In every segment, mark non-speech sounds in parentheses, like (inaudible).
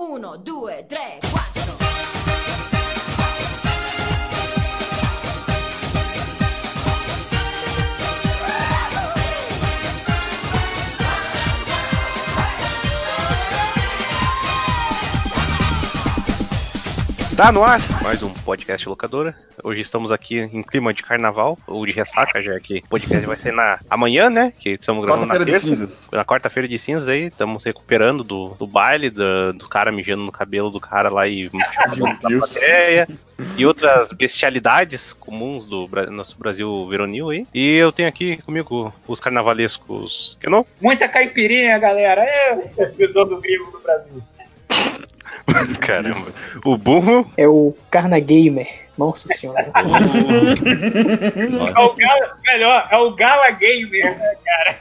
1, 2, 3, 4. Tá no ar? Mais um podcast locadora. Hoje estamos aqui em clima de carnaval, ou de ressaca, já que o podcast vai ser na amanhã, né? Que estamos gravando na Quarta-feira de terça. cinzas. Na quarta-feira de cinzas aí, estamos recuperando do, do baile, do, do cara mijando no cabelo do cara lá e (laughs) Deus. plateia. E outras bestialidades comuns do Bra- nosso Brasil veronil aí. E eu tenho aqui comigo os carnavalescos que não? Muita caipirinha, galera. É (laughs) visão do gringo do Brasil. (laughs) Caramba. O burro. É o Carna Gamer. Nossa senhora. (laughs) É o Gala, melhor, é o Gala Gamer, né, cara?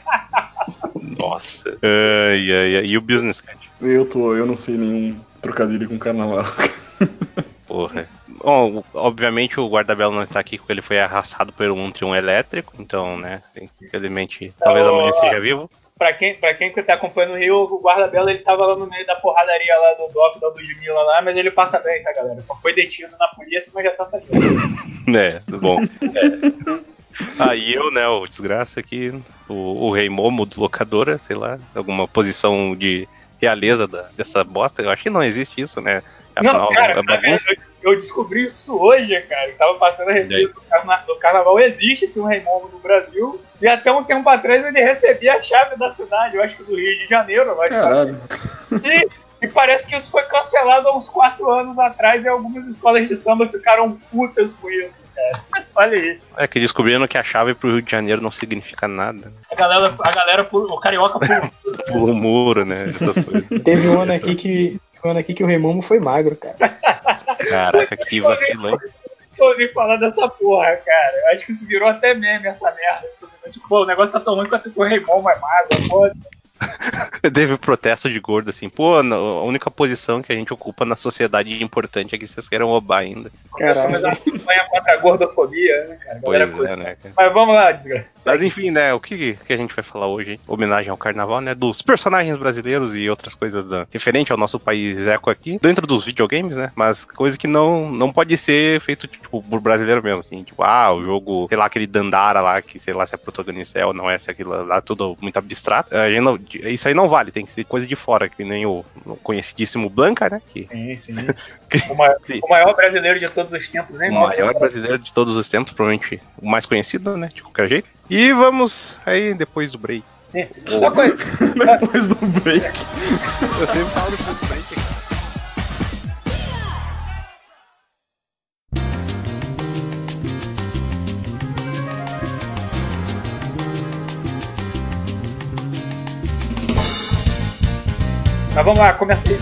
Nossa. Ai, ai, ai. E o business, cara. Eu tô, eu não sei nenhum trocadilho com carnaval. (laughs) Porra. Bom, obviamente o guarda-belo não está aqui porque ele foi arrastado por um triunfo elétrico, então, né, infelizmente, talvez Então, amanhã esteja vivo. Pra quem, pra quem que tá acompanhando o Rio, o guarda-bela ele tava lá no meio da porradaria lá do Doc da Ludmilla lá, mas ele passa bem, tá, galera? Só foi detido na polícia, mas já tá saindo. É, bom. É. Aí eu, né, o desgraça aqui, o, o rei Momo do locadora, sei lá, alguma posição de realeza da- dessa bosta, eu acho que não existe isso, né? Não, Afinal, cara, é bagunça. eu, eu descobri isso hoje, cara. Eu tava passando a revista do, carna- do carnaval. Existe esse um Raimundo no Brasil. E até um tempo atrás ele recebia a chave da cidade, eu acho que do Rio de Janeiro. eu acho que- Caralho. E, e parece que isso foi cancelado há uns quatro anos atrás e algumas escolas de samba ficaram putas com isso, cara. Olha aí. É que descobrindo que a chave pro Rio de Janeiro não significa nada. A galera, a galera o carioca pula. Pula o muro, né? Essas coisas. Teve um ano aqui que. Um ano aqui que o Remomo foi magro, cara. (laughs) Caraca, que vacilante. Eu ouvi falar dessa porra, cara. Eu acho que isso virou até meme essa merda. Tipo, o negócio tá tão ruim quanto o vai magro, pô. (laughs) Teve protesto de gordo assim, pô, a única posição que a gente ocupa na sociedade importante é que vocês queiram roubar ainda. Começamos a Caralho. campanha contra a gordofobia, né, cara? Pois é, né, cara? Mas vamos lá, desgraça. Mas enfim, né, o que, que a gente vai falar hoje? hein? Homenagem ao carnaval, né? Dos personagens brasileiros e outras coisas da, referente ao nosso país eco aqui, dentro dos videogames, né? Mas coisa que não, não pode ser feito, tipo, por brasileiro mesmo, assim. Tipo, ah, o jogo, sei lá, aquele Dandara lá, que sei lá se é protagonista é ou não é, se é aquilo lá, tudo muito abstrato. A gente não- isso aí não vale, tem que ser coisa de fora, que nem o, conhecidíssimo Blanca, né? Que Sim, sim. (laughs) O maior, o maior brasileiro de todos os tempos, né? o maior brasileiro de todos os tempos, provavelmente o mais conhecido, né? De qualquer jeito. E vamos aí depois do break. Sim. Só coisa. (laughs) Depois do break. (laughs) Eu sempre falo depois do break. Mas vamos lá, começa aí.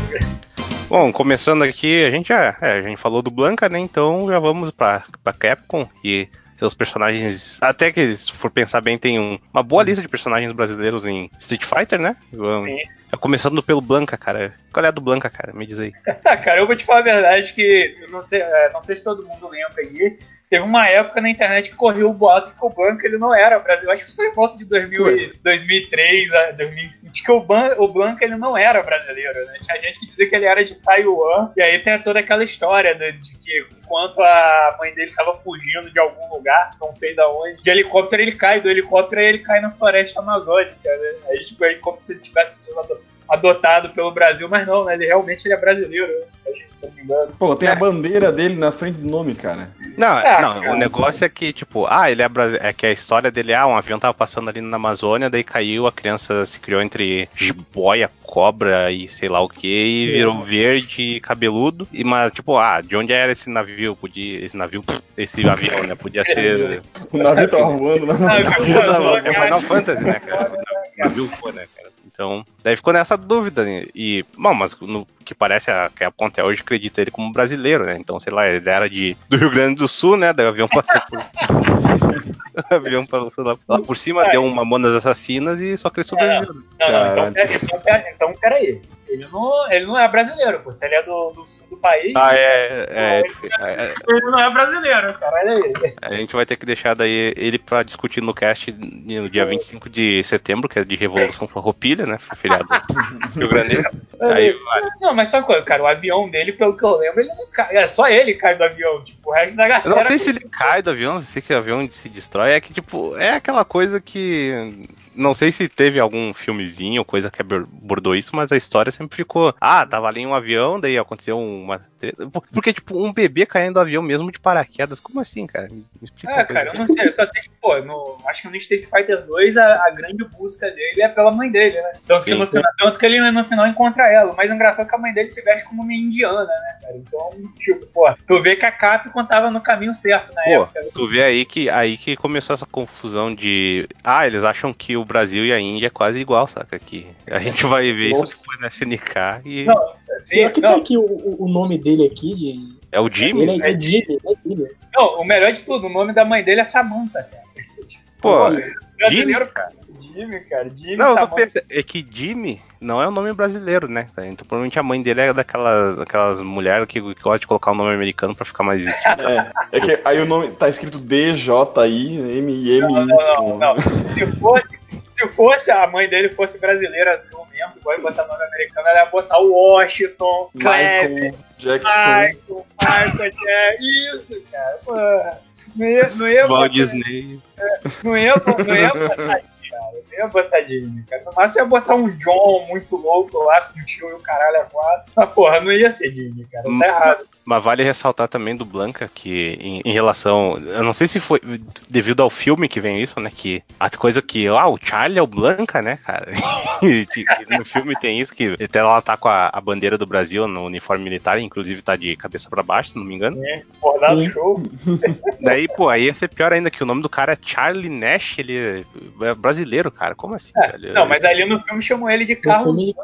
Bom, começando aqui, a gente já, é, a gente falou do Blanca, né? Então já vamos pra, pra Capcom e seus personagens. Até que, se for pensar bem, tem um- uma boa lista de personagens brasileiros em Street Fighter, né? Vamos- Sim. Começando pelo Blanca, cara. Qual é a do Blanca, cara? Me diz aí. (laughs) Cara, eu vou te falar a verdade que eu não sei, é, não sei se todo mundo lembra aí. Teve uma época na internet que correu o boato que o Blanca ele não era brasileiro. Acho que isso foi em volta de 2000, e- 2003 a 2005. Que o, Ban, o Blanca ele não era brasileiro, né? Tinha gente que dizia que ele era de Taiwan. E aí tem toda aquela história né, de que enquanto a mãe dele estava fugindo de algum lugar, não sei da onde, de helicóptero ele cai, do helicóptero ele cai na floresta amazônica, né? Aí, tipo, aí como se ele tivesse sido adotado pelo Brasil, mas não, né? Ele realmente ele é brasileiro, né? se, a gente, se eu não me engano. Pô, tem a bandeira dele na frente do nome, cara. Não, Ah, não, cara. o negócio é que, tipo, ah, ele é brasileiro. É que a história dele, ah, um avião tava passando ali na Amazônia, daí caiu, a criança se criou entre jiboia, cobra e sei lá o que, e virou verde e cabeludo. E, mas, tipo, ah, de onde era esse navio? Podia. Esse navio, esse avião, né? Podia ser. O navio tava voando (laughs) navio Não, é Final Fantasy, né, cara? (laughs) O navio foi, né, cara? Então, daí ficou nessa dúvida. né? E, bom, mas no que parece a Capcom até hoje acredita ele como brasileiro, né? Então, sei lá, ele era de, do Rio Grande do Sul, né? Daí o avião passou por. (laughs) (laughs) o avião passou lá, lá por cima, deu um Mamonas Assassinas e só que ele sobreviveu. Não, não, então, Caralho. pera, então, pera, então peraí. Ele não, ele não é brasileiro, pô. Se ele é do, do sul do país, Ah, é, é, é, ele não é brasileiro, cara. Olha aí. A gente vai ter que deixar daí ele pra discutir no cast no dia 25 de setembro, que é de Revolução Farroupilha, né? Feriado do (laughs) Rio Grande. Aí vai. Não, mas só coisa, cara, o avião dele, pelo que eu lembro, ele não cai. É só ele que cai do avião. Tipo, o resto da galera. Eu não sei se ele cai do avião, sei que o avião se destrói. É que, tipo, é aquela coisa que. Não sei se teve algum filmezinho, coisa que abordou isso, mas a história sempre ficou. Ah, tava ali em um avião, daí aconteceu uma. Porque, tipo, um bebê caindo do avião mesmo de paraquedas. Como assim, cara? Me me. Ah, cara, eu não sei, eu só sei que, pô, no, acho que no Street Fighter 2 a, a grande busca dele é pela mãe dele, né? Tanto que, no final, tanto que ele no final encontra ela. O mais engraçado é que a mãe dele se veste como uma indiana, né, cara? Então, tipo, pô, tu vê que a Capcom tava no caminho certo na Pô, época. tu vê aí que aí que começou essa confusão de. Ah, eles acham que o Brasil e a Índia é quase igual, saca? Que a gente vai ver Nossa. isso depois na SNK e. Não, Pior que não, tem aqui o, o, nome dele aqui de. É o Jimmy? Ele é, é Jimmy, é Jimmy. não, o melhor de tudo, o nome da mãe dele é Samantha, cara. Pô, Brasileiro, cara. Jimmy, cara. Jimmy Não, eu tô Samantha. pensando, é que Jimmy não é o nome brasileiro, né? Então provavelmente a mãe dele é daquelas, daquelas mulheres que, que gostam de colocar o nome americano pra ficar mais estilo. (laughs) É, é que aí o nome tá escrito DJI-M-M-Y. Não, não, não. Se fosse, se fosse a mãe dele fosse brasileira no mesmo, igual ia botar nome americano, ela ia botar o Washington, Michael Jackson. Michael, Michael, Jack- isso, cara. Pô, não ia, não ia Walt botar, Disney. não ia, não ia botar cara. Não ia botar Disney, cara. No máximo ia botar um John muito louco lá, com o tio e o caralho a quatro. (laughs) Mas, porra, não ia ser Disney, cara. Tá errado. Mas vale ressaltar também do Blanca que, em, em relação. Eu não sei se foi devido ao filme que vem isso, né? Que a coisa que. Ah, o Charlie é o Blanca, né, cara? (laughs) E que- no filme tem isso, que até ela tá com a, a bandeira do Brasil no uniforme militar, inclusive tá de cabeça pra baixo, se não me engano. Bordado Sim. show. Daí, pô, aí ia ser pior ainda que o nome do cara é Charlie Nash, ele é brasileiro, cara. Como assim, velho? Não, mas ali no filme chamam ele de Carlos, filme,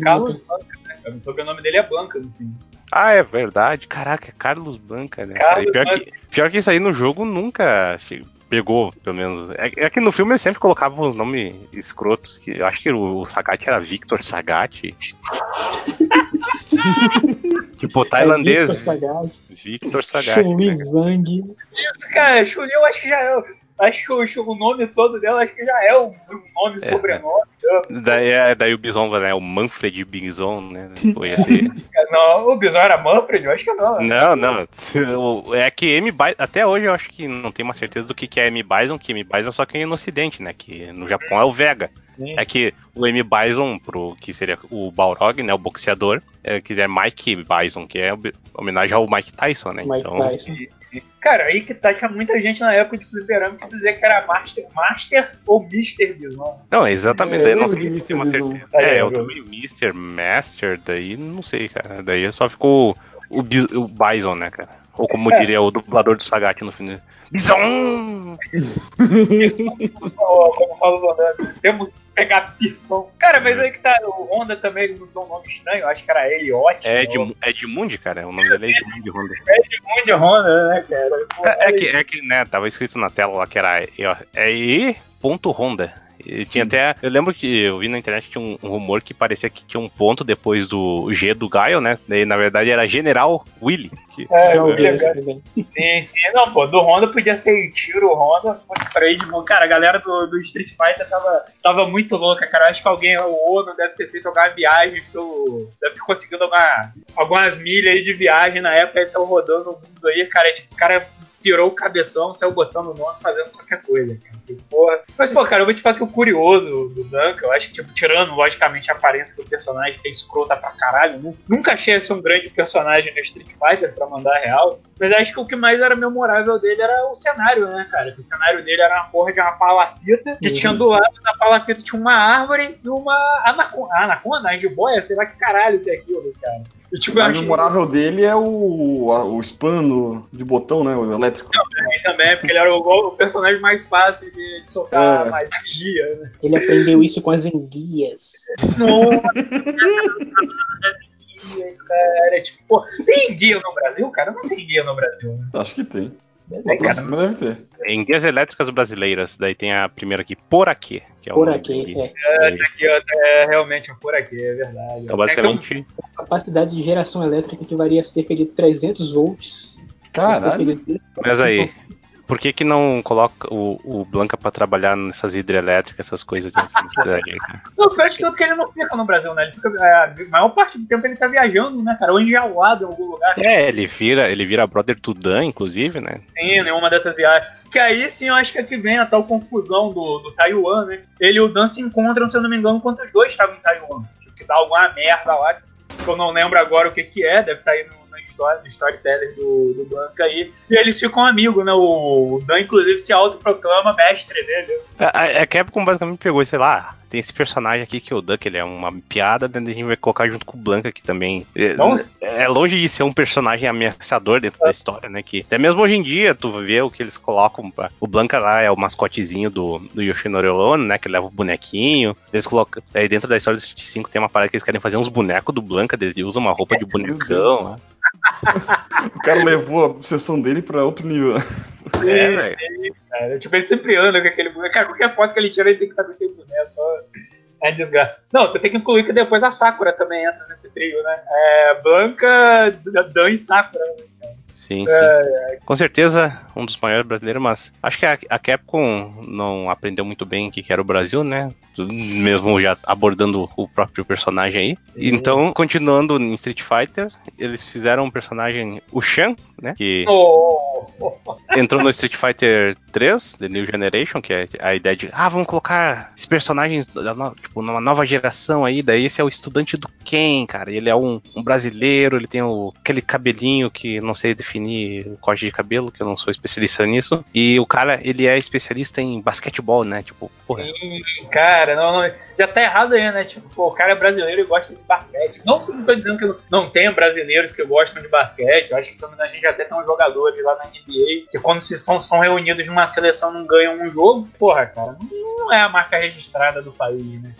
Carlos Blanca, né? cara? O sobrenome dele é Blanca no filme. Ah, é verdade. Caraca, é Carlos Blanca, né? cara? Carlos pior, Blanca. que, pior que isso aí no jogo nunca pegou, pelo menos. É, é que no filme eles sempre colocavam os nomes escrotos. Que, eu acho que o, o Sagat era Victor Sagat. (laughs) tipo, tailandês. Victor Sagat, Victor Sagat. Chun-Li Zhang. Isso, cara, Chuli, eu acho que já é. Acho que o, o nome todo dela acho que já é um, nome, sobrenome. Daí, é- daí o Bison, né? O Manfred Bison, né? (laughs) Foi esse. Não, o Bison era Manfred? Eu acho que não. Não, não. O- É que M. Bison. Até hoje eu acho que não tem uma certeza do que que é M. Bison, que M. Bison só quem é no Ocidente, né? Que no Japão é o Vega. Sim. É que o M. Bison, pro, que seria o Balrog, né? O boxeador, é, que é Mike Bison, que é homenagem ao Mike Tyson, né? Mike Então, Tyson. Cara, aí que tá, tinha muita gente na época de fliperama que dizia que era Master, Master ou Mr. Bison. não, exatamente. É, daí eu não sei se tem uma certeza. É, É, eu eu- também Mr. Master, daí não sei, cara. Daí só ficou o, o Bison, né, cara? Ou como É. diria o dublador do Sagat no fim. Bison! Como fala (laughs) o temos que pegar Bison. Cara, mas aí que tá, o Honda também ele não tem um nome estranho, eu acho que era Elliot. É, ou- Edmund, Edmund, cara. O nome dele é Edmund Honda. Edmund Honda, né, cara? Pô, É, é que, é que, né, tava escrito na tela lá que era é E.Honda. E tinha até. Eu lembro que eu vi na internet tinha um, um rumor que parecia que tinha um ponto depois do G do Gaio, né? Daí, na verdade, era General Willy. Que, É, ouvi eu- também. Sim, sim. Não, pô, do Honda podia ser tiro Honda, pra Edmund. Cara, a galera do, do Street Fighter tava, tava muito louca, cara. Eu acho que alguém, o Ono, deve ter feito alguma viagem, pelo, deve ter conseguido alguma, algumas milhas aí de viagem na época, aí saiu rodando o mundo aí, cara. Tipo, o cara pirou o cabeção, saiu botando o nome, fazendo qualquer coisa, cara. Porra. Mas, pô, cara, eu vou te falar que o curioso do Duncan, eu acho que, tipo, tirando, logicamente, a aparência do personagem, que é escrota pra caralho, nu- nunca achei esse um grande personagem no Street Fighter, pra mandar real. Mas acho que o que mais era memorável dele era o cenário, né, cara? O cenário dele era uma porra de uma palafita, que Uhum. tinha do lado da palafita tinha uma árvore e uma anaconda. Anaconda? A jiboia? Sei lá que caralho que é aquilo, cara. E, tipo, O memorável dele é o, a- o spam de botão, né? O elétrico. também, também, porque ele era o, o personagem mais fácil de, de soltar É. magia, né? Ele aprendeu isso com as enguias. Nossa, (laughs) cara. Tipo, pô, tem guia no Brasil, cara? Não tem guia no Brasil, né? Acho que tem. É, cara, deve ter. em Guias Elétricas Brasileiras, daí tem a primeira aqui, Por Aqui. Que é o Por aqui, aqui. é. Aqui, ó, é realmente por aqui, é verdade. Então, basicamente, Capacidade de geração elétrica que varia cerca de 300 volts. Caralho. De- mas aí, por que que não coloca o, o Blanca pra trabalhar nessas hidrelétricas, essas coisas de (laughs) eletricidade? cara? Não, pior de tudo que ele não fica no Brasil, né? Ele fica, é, a maior parte do tempo ele tá viajando, né, cara? Ou enjaulado em algum lugar. É, ele vira, ele vira brother do Dan, inclusive, né? Sim, nenhuma dessas viagens. Que aí sim eu acho que é que vem a tal confusão do, do Taiwan, né? Ele e o Dan se encontram, se eu não me engano, quando os dois estavam em Taiwan. Que dá alguma merda lá. Que eu não lembro agora o que que é, deve estar aí no, história, storyteller do, do Blanca aí. E eles ficam amigos, né? O Dan, inclusive, se autoproclama mestre dele. A, a- a Capcom basicamente pegou, sei lá, tem esse personagem aqui que é o Duck, ele é uma piada, a gente vai colocar junto com o Blanca aqui também. É, Nossa. é longe de ser um personagem ameaçador dentro da história, né? Que até mesmo hoje em dia, tu vê o que eles colocam. Pra... O Blanca lá é o mascotezinho do, do Yoshinori Ono, né? Que leva o bonequinho. Eles colocam. Aí dentro da história do Street 5 tem uma parada que eles querem fazer uns bonecos do Blanca, ele usa uma roupa de bonecão. né? O cara levou a obsessão dele pra outro nível. É, velho. Cara, tipo, ele sempre anda com aquele boneco. Cara, qualquer foto que ele tira, ele tem que estar com aquele boneco. É desgaste. Não, tu tem que incluir que depois a Sakura também entra nesse trio, né? É Blanca, Dan e Sakura. Sim, sim. Com certeza, um dos maiores brasileiros, mas acho que a, a Capcom não aprendeu muito bem o que que era o Brasil, né? Mesmo já abordando o próprio personagem aí. Então, continuando em Street Fighter, eles fizeram um personagem, o Shan, né? Que Oh, entrou no Street Fighter 3, The New Generation, que é a ideia de, ah, vamos colocar esses personagens, da no- tipo, numa nova geração aí, daí esse é o estudante do Ken, cara, ele é um, um brasileiro, ele tem o, aquele cabelinho que não sei definir o corte de cabelo, que eu não sou especialista nisso, e o cara, ele é especialista em basquetebol, né, tipo, porra, Ih, Cara, não, não- já tá errado aí, né? Tipo, pô, o cara é brasileiro e gosta de basquete. Não eu tô dizendo que não- não tenha brasileiros que gostam de basquete. Eu acho que não a gente até tem uns jogadores lá na NBA que quando se são, são reunidos numa seleção não ganham um jogo. Porra, cara, não, não é a marca registrada do país, né?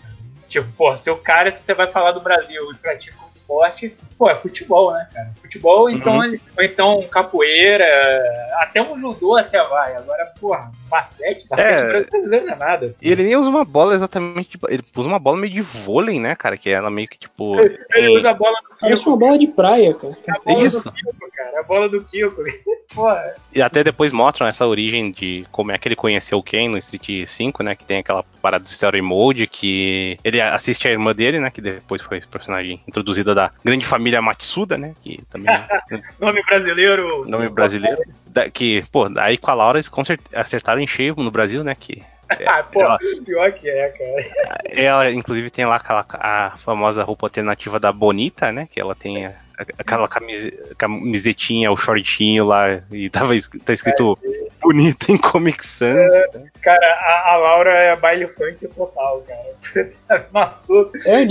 Tipo, porra, se o cara, se você vai falar do Brasil e pratica esporte, pô, é futebol, né, cara? Futebol, então, ele- ou então capoeira, até um judô até vai. Agora, porra, basquete, basquete É. brasileiro não é nada. E ele nem usa uma bola exatamente, tipo, ele usa uma bola meio de vôlei, né, cara, que ela meio que, tipo... (laughs) Ele tem- usa a bola do Parece Kiko, uma bola de praia, cara. a bola Isso. do Kiko, cara. A bola do Kiko. (laughs) Porra, E até depois mostram essa origem de como é que ele conheceu o Ken no Street 5, né? Que tem aquela parada do Story Mode, que ele assiste a irmã dele, né? Que depois foi personagem da grande família Matsuda, né? Que também é (laughs) nome brasileiro. nome brasileiro. Da- que, pô, aí com a Laura eles acertaram em cheio no Brasil, né? Que Ah, (laughs) pô, ela, pior que é, cara. ela, inclusive, tem lá aquela a famosa roupa alternativa da Bonita, né? Que ela tem a- aquela camise- camisetinha, o shortinho lá, e tava, tá escrito bonita em Comic Sans. Cara, a, a Laura é baile funk total, cara. (laughs) Tá maluco. É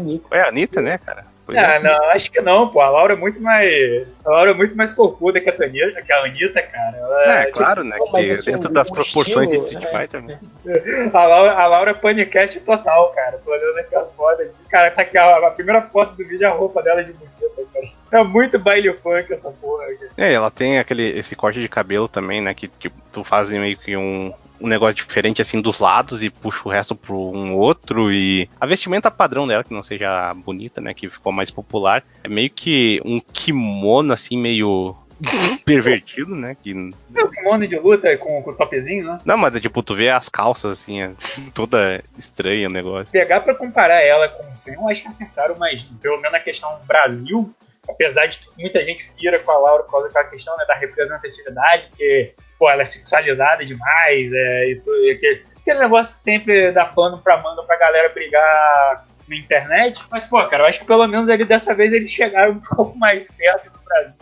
Anitta. É a Anitta. É né, cara? Pois é. Ah, não, acho que não, pô. A Laura é muito mais. A Laura é muito mais corpuda que a Anitta, que a Anitta, cara. Ela É, tipo, claro, né? mas Que assim, dentro das proporções de estilo, Street né? Fighter, né? (laughs) A Laura, a Laura é paniquete total, cara. Tô olhando aqui as fotos. Cara, tá aqui a, a primeira foto do vídeo é a roupa dela de bonita, cara. É muito baile funk essa porra, cara. É, ela tem aquele, esse corte de cabelo também, né? Que tipo, tu faz meio que um, um negócio diferente assim dos lados e puxa o resto pro um outro. E a vestimenta padrão dela, que não seja bonita, né? Que ficou mais popular, é meio que um kimono assim, meio (laughs) pervertido, né? Que É o kimono de luta com, com o topzinho, né? Não, mas tipo, tu vê as calças assim, é (laughs) toda estranha o negócio. Pegar pra comparar ela com o eu acho que acertaram mais, pelo menos na questão Brasil, apesar de que muita gente pira com a Laura por causa daquela questão né, da representatividade, porque, pô, ela é sexualizada demais, é, e, e aquele, aquele negócio que sempre dá pano pra manga pra galera brigar na internet. Mas, pô, cara, eu acho que pelo menos ali dessa vez eles chegaram um (laughs) pouco mais perto do Brasil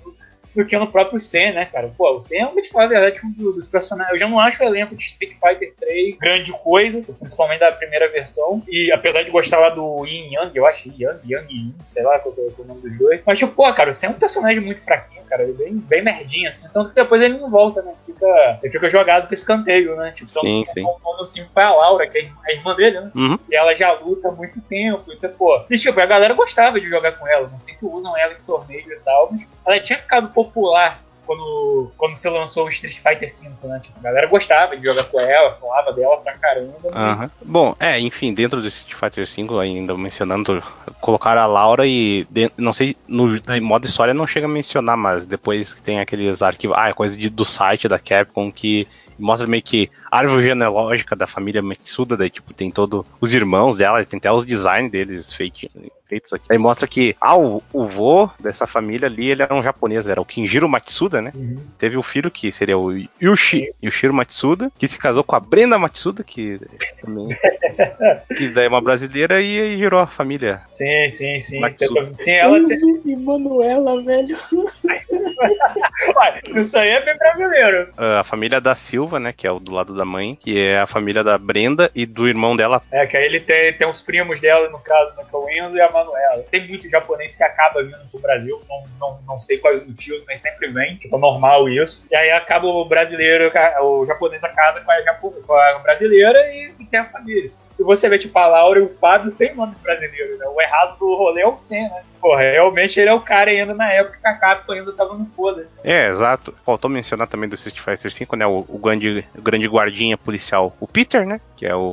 que no próprio Sen, né, cara? Pô, o Sen, vou te falar a verdade, um do- dos personagens. Eu já não acho o elenco de Street Fighter 3 grande coisa, principalmente da primeira versão. E apesar de gostar lá do Yin Yang, eu acho Yang, Yang Yin, sei lá qual é o nome dos dois. Mas, tipo, pô, cara, o Sen é um personagem muito fraquinho, cara. Ele é bem, bem merdinho, assim. Tanto que depois ele não volta, né? Fica, ele fica jogado pro escanteio, né? Tipo, então, Sim, sim. o nome 5 foi a Laura, que é a irmã dele, né? Uhum. E ela já luta há muito tempo. Então, pô, e, tipo, a galera gostava de jogar com ela. Não sei se usam ela em torneio e tal, mas ela tinha ficado popular quando, quando se lançou o Street Fighter V, né? Tipo, a galera gostava de jogar com ela, falava dela pra caramba. né? Bom, é, enfim, dentro do Street Fighter V, ainda mencionando, colocaram a Laura e não sei, no, modo história não chega a mencionar, mas depois tem aqueles arquivos, ah, é coisa de- do site da Capcom que mostra meio que árvore genealógica da família Matsuda, daí tipo, tem todos os irmãos dela, tem até os designs deles feiti- feitos aqui. Aí mostra que, ah, o, o vô dessa família ali, ele era um japonês, era o Kinjiro Matsuda, né? Uhum. Teve o filho que seria o Yushi, Yushiro Matsuda, que se casou com a Brenda Matsuda, que também (laughs) que daí é uma brasileira e aí gerou a família. Sim, sim, sim. Matsuda. Sim, ela tem... E Manuela, velho. (laughs) Isso aí é bem brasileiro. A família da Silva, né, que é o do lado da mãe, que é a família da Brenda e do irmão dela. É, que aí ele tem, tem os primos dela, no caso, né, que é o Enzo e a Manuela. Tem muito japonês que acaba vindo pro Brasil, não, não, não sei quais os motivos, mas sempre vem, tipo, é normal isso. E aí acaba o brasileiro, o japonês casa com a, com a brasileira e, e tem a família. E você vê, tipo, a Laura e o Fábio tem nomes brasileiros, né? O errado do rolê é o Sen, né? Porra, realmente ele é o cara ainda na época que a Capcom ainda tava no foda-se. É, exato. Faltou mencionar também do Street Fighter V, né, o, o grande, o grande guardinha policial, o Peter, né, que é o...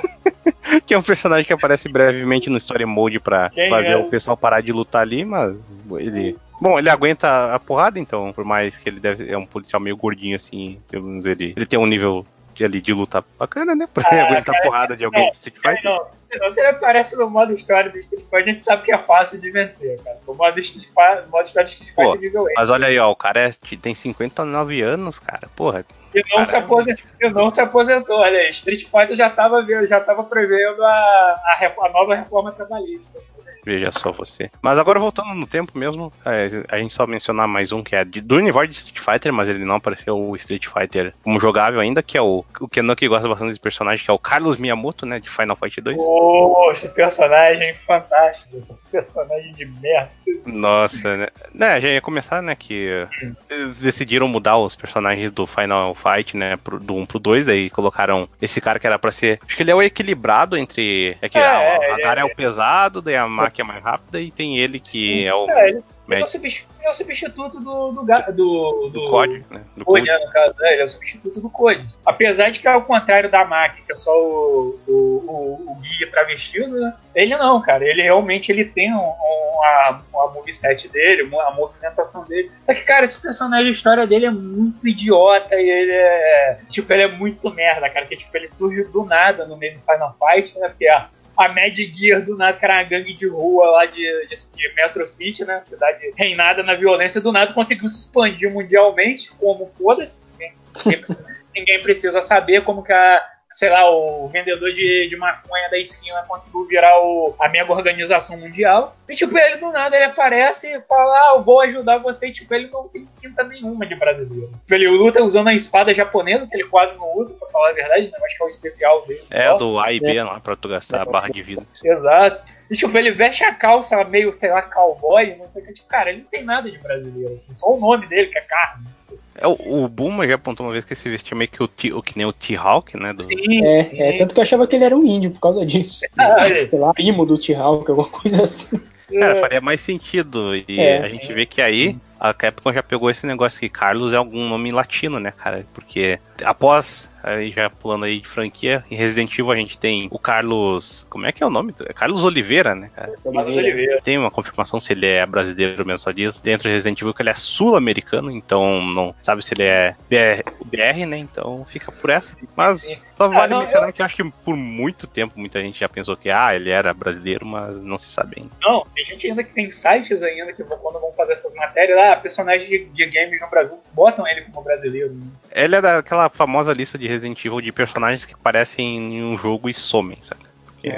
(laughs) que é um personagem que aparece brevemente no Story Mode pra Quem fazer é? o pessoal parar de lutar ali, mas ele... Bom, ele aguenta a porrada, então, por mais que ele deve é um policial meio gordinho, assim, pelo menos ele, ele tem um nível de, ali, de luta bacana, né, pra Ah, (laughs) aguentar a porrada de alguém de Street Fighter. Não, não, se ele aparece no modo história do Street Fighter, a gente sabe que é fácil de vencer, cara. O modo, Street Fighter, modo história do Street Pô, Fighter nível 8. Mas olha aí, ó, o cara é- tem 59 anos, cara, porra. E não, se aposentou, e não se aposentou, olha aí. Street Fighter já tava, já tava prevendo a, a, a nova reforma trabalhista. Veja só você. Mas agora voltando no tempo mesmo, é, a gente só mencionar mais um que é de- do universo de Street Fighter, mas ele não apareceu o Street Fighter como jogável ainda, que é o, o Kenan que gosta bastante desse personagem, que é o Carlos Miyamoto, né, de Final Fight 2. Pô, esse personagem fantástico. Personagem de merda. Nossa, né? né? Já ia começar, né? Que eles decidiram mudar os personagens do Final Fight, né? Pro, do 1 pro 2, aí colocaram esse cara que era pra ser. Acho que ele é o equilibrado entre. É que É, a, a ele Gara é, é- o pesado, daí a Maki é mais rápida e tem ele que é o É, ele, é o substituto, é o substituto do, do, ga- do, do Code, né? Do Code, Code. né, no caso, é, ele é o substituto do Code. Apesar de que é ao contrário da Maki, que é só o, o, o, o guia travestido, né? Ele não, cara. Ele realmente ele tem um, um, a, a moveset dele, a movimentação dele. Só que, cara, esse personagem, a história dele é muito idiota e ele é. Tipo, ele é muito merda, cara. Que tipo, ele surge do nada no meio do Final Fight, né? Porque a, a Mad Gear do nada, que era uma gangue de rua lá de, de, de Metro City, né? Cidade reinada na violência, do nada conseguiu se expandir mundialmente, como foda-se. Ninguém, (laughs) ninguém- precisa saber como que a. Sei lá, o vendedor de, de maconha da esquina conseguiu virar o, a mega organização mundial. E, tipo, ele do nada ele aparece e fala: Ah, eu vou ajudar você. E, tipo, ele não tem pinta nenhuma de brasileiro. Tipo, ele luta usando a espada japonesa, que ele quase não usa, pra falar a verdade, né? Eu acho que é o especial dele. É, só. do A e B lá, pra tu gastar a barra de vida. Exato. E, tipo, ele veste a calça meio, sei lá, cowboy, não sei o que. Tipo, cara, ele não tem nada de brasileiro. Só o nome dele, que é carne. É, o, o Buma já apontou uma vez que esse vestia meio que o, T- o que nem o T-Hawk, né? Do, Sim, É, sim. é, tanto que eu achava que ele era um índio por causa disso. (laughs) Ah, olha. Sei lá, primo do T-Hawk, alguma coisa assim. Cara, faria mais sentido. E É. a gente vê que aí a Capcom já pegou esse negócio que Carlos é algum nome latino, né, cara? Porque após, aí já pulando aí de franquia, em Resident Evil a gente tem o Carlos. Como é que é o nome? É Carlos Oliveira, né, cara? Carlos Oliveira. Tem uma confirmação se ele é brasileiro mesmo, só diz dentro de Resident Evil que ele é sul-americano, então não sabe se ele é BR, BR, né? Então fica por essa. Mas só Ah, vale não, mencionar que eu acho que por muito tempo muita gente já pensou que ah, ele era brasileiro, mas não se sabe ainda. Não, tem gente ainda que tem sites ainda que quando vão fazer essas matérias, ah, personagem de, de games no Brasil, botam ele como brasileiro. né? Ele é daquela famosa lista de Resident Evil de personagens que aparecem em um jogo e somem, sabe?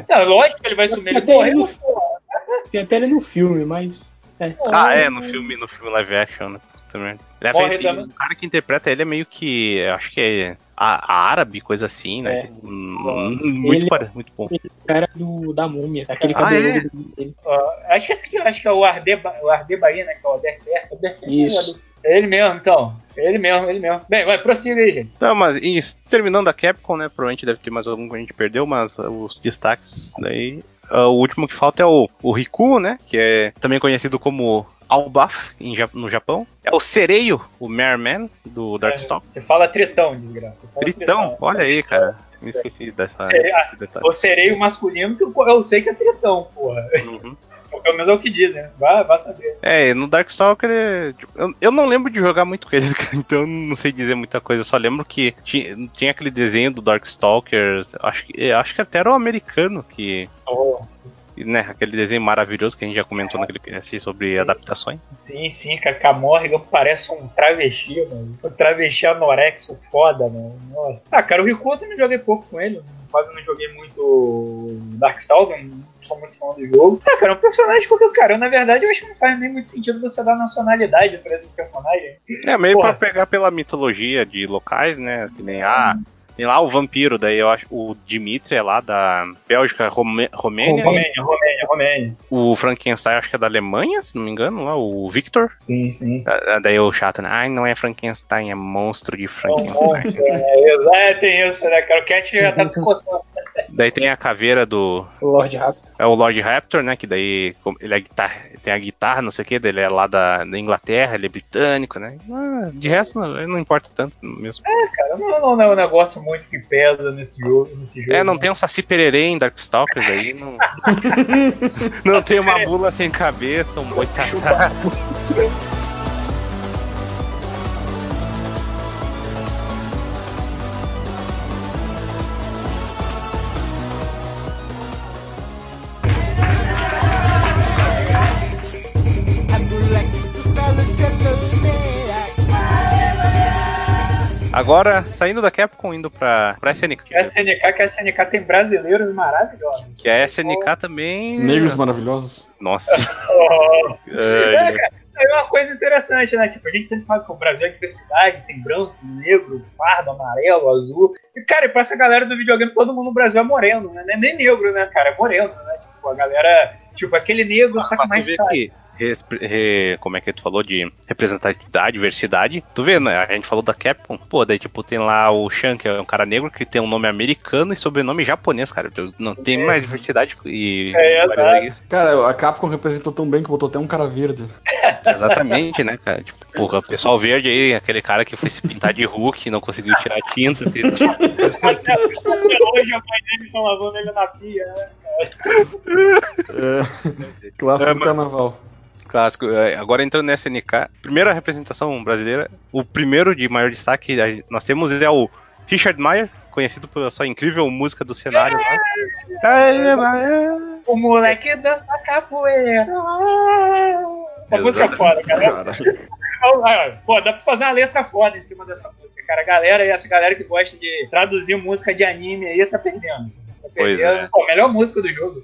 Não, lógico que ele vai sumir, ele morreu, ele- porra. Tem até ele no filme, mas. É. Ah, é, no filme, no filme live action, né? Também. Ele é Morre feito- também. o cara que interpreta ele é meio que. Acho que é árabe, coisa assim, né? É. Hum, muito, Ele- pare- muito bom. O cara do, da múmia, aquele Ah, cabeludo dele. Ó, acho, que aqui, acho que é o Arde, Ba- o Arde Bahia, né? Que é o. Isso. É ele mesmo, então. É ele mesmo, ele mesmo. Bem, vai, prossiga aí, gente. Não, mas e terminando a Capcom, né? Provavelmente deve ter mais algum que a gente perdeu, mas os destaques daí. Ah, o último que falta é o, o Riku, né? Que é também conhecido como Albaf em no Japão. É o Sereio, o Merman do Darkstalkers. Você fala tritão, desgraça. Fala Tritão, olha aí, cara. Me esqueci dessa, desse detalhe. O sereio masculino, que eu- eu sei que é tritão, porra. Uhum. Menos é o que dizem, né? Vai, vai saber. É, no Darkstalker, é, tipo, eu, eu não lembro de jogar muito com ele, (laughs) então eu não sei dizer muita coisa. Eu só lembro que tinha, tinha aquele desenho do Darkstalker, acho que, eu acho que até era o americano que. Nossa. Né, aquele desenho maravilhoso que a gente já comentou naquele cast sobre adaptações. Sim, sim, cara. Camorrigan parece um travesti, mano. Um travesti anorexo foda, mano. Nossa. Ah, cara, o Riku eu também joguei pouco com ele. Quase não joguei muito Darkstalker, não sou muito fã do jogo. Ah, cara, é um personagem porque, cara, na verdade eu acho que não faz nem muito sentido você dar nacionalidade pra esses personagens. É, meio Porra. pra pegar pela mitologia de locais, né? Que nem, ah, tem lá o vampiro, daí eu acho o Dimitri é lá da Bélgica, Rome, Romênia. Romênia, Romênia, Romênia. O Frankenstein acho que é da Alemanha, se não me engano, lá, o Victor. Sim, sim. Ah, Daí o chato, né? Ai, não é Frankenstein, é monstro de É um Frankenstein. monstro, é, exato, é, tem isso, né, cara? O Cat já tá se coçando. Daí tem a caveira do. Lord Raptor. É o Lord Raptor, né? Que daí ele é guitarra, tem a guitarra, não sei o que, ele é lá da, da Inglaterra, ele é britânico, né? Ah, de resto, não, não importa tanto mesmo. Cara, não, não é um negócio muito que pesa nesse jogo. Nesse jogo É, não né? tem um Saci Pererê em Darkstalkers aí, não. (laughs) não tem uma bula sem cabeça, um boitatá. Agora, saindo da Capcom, indo pra, pra SNK. Que a SNK, que a SNK tem brasileiros maravilhosos. Que a SNK também. Negros maravilhosos. Nossa. Oh. (laughs) (laughs) Ai, É uma coisa interessante, né? Tipo, a gente sempre fala que o Brasil é diversidade, tem branco, negro, pardo, amarelo, azul. E, cara, e pra essa galera do videogame, todo mundo no Brasil é moreno, né? É nem negro, né, cara? É moreno, né? Tipo, a galera. Tipo, aquele negro, só que mais que re- como é que tu falou de representatividade, diversidade. Tu vê, né? A gente falou da Capcom. Pô, daí tipo tem lá o Shan, que é um cara negro que tem um nome americano e sobrenome japonês, cara. Não tem mais diversidade e É, variedade. Cara, a Capcom representou tão bem que botou até um cara verde. (laughs) Exatamente, né, cara? Tipo, porra, o pessoal verde aí, aquele cara que foi se pintar de Hulk e não conseguiu tirar a tinta. assim, Até hoje a mãe dele tá lavando ele na pia, né? É, clássico É, do mas- carnaval. Clássico. É, Agora entrando na SNK, primeira representação brasileira, o primeiro de maior destaque nós temos é o Richard Meyer, conhecido pela sua incrível música do cenário Meyer. O moleque dança capoeira. Essa música é foda, cara. Cara, Pô, dá pra fazer uma letra foda em cima dessa música, cara. A galera, essa galera que gosta de traduzir música de anime aí tá perdendo. Tá Pois perdendo. é. Pô, melhor música do jogo.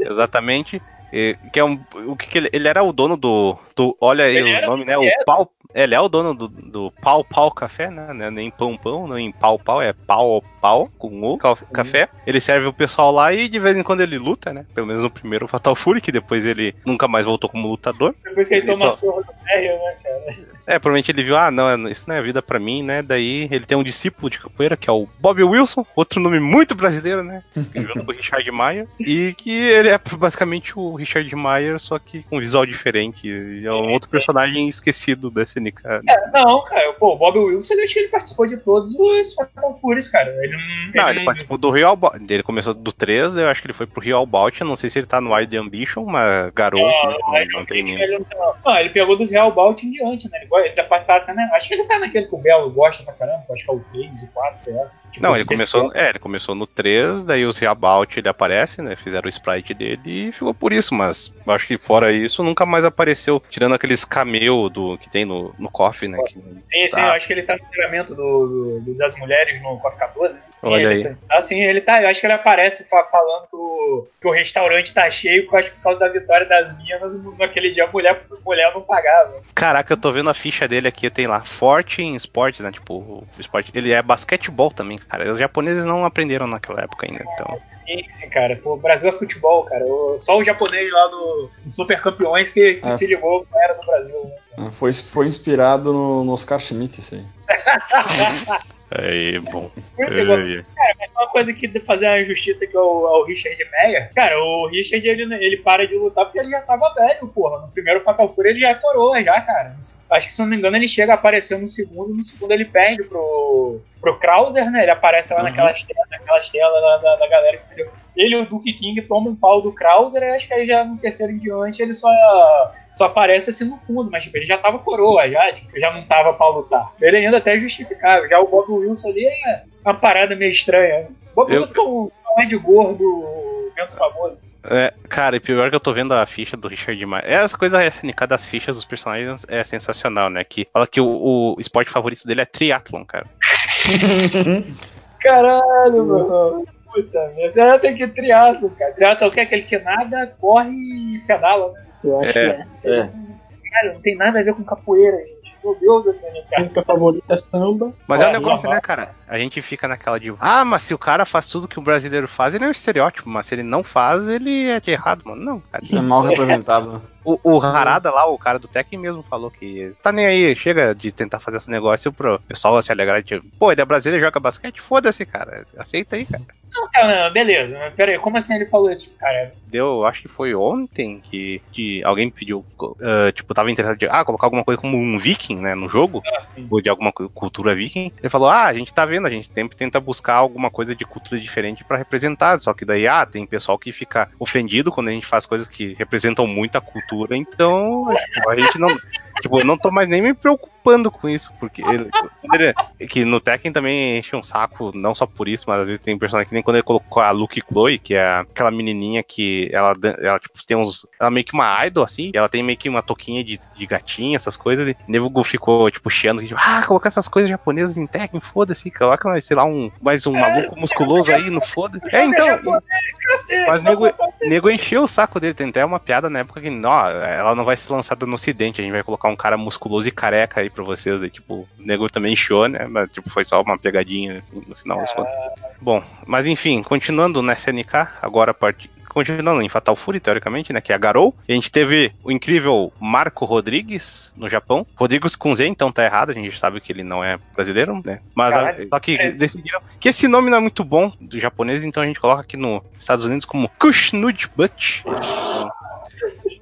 Exatamente. E, que é um, o que, que ele, ele era o dono do, do olha aí Ele o nome, né? O pau, ele é o dono do, do pau pau café, né? É Nem pão pão, nem pau pau, é pau pau com o ca- café. Ele serve o pessoal lá e de vez em quando ele luta, né? Pelo menos no primeiro Fatal Fury, que depois ele nunca mais voltou como lutador. Depois que ele Ele toma a só- surra do Terry, né, cara? É, provavelmente ele viu, ah, não, isso não é vida pra mim, né? Daí ele tem um discípulo de capoeira, que é o Bob Wilson, outro nome muito brasileiro, né? Junto com o Richard Mayer. E que ele é basicamente o Richard Mayer, só que com um visual diferente. E é um outro personagem esquecido da SNK. É, não, cara, pô, o Bob Wilson, eu acho que ele participou de todos os Fatal Furies, cara. Ele não. Não, ele participou do Real Bout. Ele começou do 3, eu acho que ele foi pro Real Bout. Não sei se ele tá no Wild Ambition, mas garoto, né? Não, Não, ele, não tem ele, não, não, ele pegou dos Real Bout em diante, né? Ele, ele tá, tá, tá, né? Acho que ele tá naquele que o Belo gosta pra caramba, acho que é o 3, o 4, sei lá. Tipo, Não, ele começou, é, ele começou no 3, daí os Reabout ele aparece, né? Fizeram o sprite dele e ficou por isso, mas acho que fora isso nunca mais apareceu, tirando aqueles cameo do que tem no, no Coffee, né? que- Sim, sim, Tá. eu acho que ele tá no treinamento do, do- das mulheres no COF 14. Sim, Olha ele aí. Tá, ah, sim, ele tá. Eu acho que ele aparece fa- falando que o, que o restaurante tá cheio, eu acho que por causa da vitória das minas, naquele dia a mulher, a mulher não pagava. Caraca, eu tô vendo a ficha dele aqui, tem lá, forte em esportes, né? Tipo, esporte. Ele é basquetebol também, cara. Os japoneses não aprenderam naquela época ainda, então. Sim, sim, cara. O Brasil é futebol, cara. Só o japonês lá do, do Super Campeões que, que Ah. se ligou era do Brasil. Né? foi, foi inspirado no, no Oscar Schmidt, isso aí. (laughs) Aí, bom. Muito Cara, mas uma coisa que fazer uma justiça aqui ao, ao Richard Meyer. Cara, o Richard ele, ele para de lutar porque ele já tava velho, porra. No primeiro Fatal Fury ele já é coroa, já, cara. Acho que se não me engano ele chega a aparecer no segundo, no segundo ele perde pro, pro Krauser, né? Ele aparece lá Uhum. naquelas telas, naquelas telas da, da, da galera que entendeu? Ele e o Duke King tomam um pau do Krauser, e acho que aí já no terceiro em diante ele só, só aparece assim no fundo, mas tipo, ele já tava coroa, já, tipo, já não tava pra lutar. Ele ainda até é justificável. Já o Bob Wilson ali é uma parada meio estranha. Bob Eu- Wilson é um é um de gordo menos famoso. É, cara, e pior que eu tô vendo a ficha do Richard Meyer. Essa coisa SNK das fichas dos personagens é sensacional, né? Que fala que o, o esporte favorito dele é triatlon, cara. (laughs) Caralho, meu. Puta merda. É, Tem que ir triatlo, cara. Triatlo é o que? Aquele que nada, corre e pedala, né? Eu acho É. que é. Isso, Cara, não tem nada a ver com capoeira, gente. Meu Deus do céu, cara. Música favorita é samba. Mas é um É, negócio, né, cara? A gente fica naquela de. Ah, mas se o cara faz tudo que o brasileiro faz, ele é um estereótipo. Mas se ele não faz, ele é de errado, mano. Não, cara. (laughs) É mal representado. O, o Harada lá, o cara do Tekken mesmo falou que tá nem aí, chega de tentar fazer esse negócio pro pessoal se alegrar. Tipo, pô, ele é brasileiro joga basquete? Foda-se, cara. Aceita aí, cara. Não, cara, não, beleza. Mas pera aí, como assim ele falou isso? Cara, Deu, acho que foi ontem que, que alguém pediu, ah, tipo, tava interessado de ah, colocar alguma coisa como um viking, né, no jogo, assim. ou de alguma cu- cultura viking. Ele falou, ah, a gente tá vendo, a gente sempre tenta buscar alguma coisa de cultura diferente pra representar, só que daí, ah, tem pessoal que fica ofendido quando a gente faz coisas que representam muito a cultura, então tipo, a gente não, tipo, eu não tô mais nem me preocupando com isso, porque ele, ele- que no Tekken também enche um saco, não só por isso, mas às vezes tem um personagem que nem quando ele colocou a Luke Chloe, que é aquela menininha que ela, ela tipo, tem uns. Ela é meio que uma idol, assim, e ela tem meio que uma toquinha de, de gatinha, essas coisas, e o nego ficou, tipo, chiando, tipo, ah, colocar essas coisas japonesas em Tekken, foda-se, coloca, sei lá, um, mais um maluco musculoso aí, não foda É, então, mas nego, nego encheu o saco dele. Tem até uma piada na época que, ó, ela não vai ser lançada no ocidente, a gente vai colocar um cara musculoso e careca aí pra vocês. Aí, tipo, o nego também encheu, né? Mas tipo, foi só uma pegadinha, assim, no final das contas. Bom, mas enfim, continuando na SNK, agora a parte. Continuando em Fatal Fury, teoricamente, né? Que é a Garou. A gente teve o incrível Marco Rodrigues no Japão. Rodrigues com Z, então tá errado. A gente sabe que ele não é brasileiro, né? Mas a- só que É. decidiram que esse nome não é muito bom do japonês, então a gente coloca aqui nos Estados Unidos como Kushnud Butch.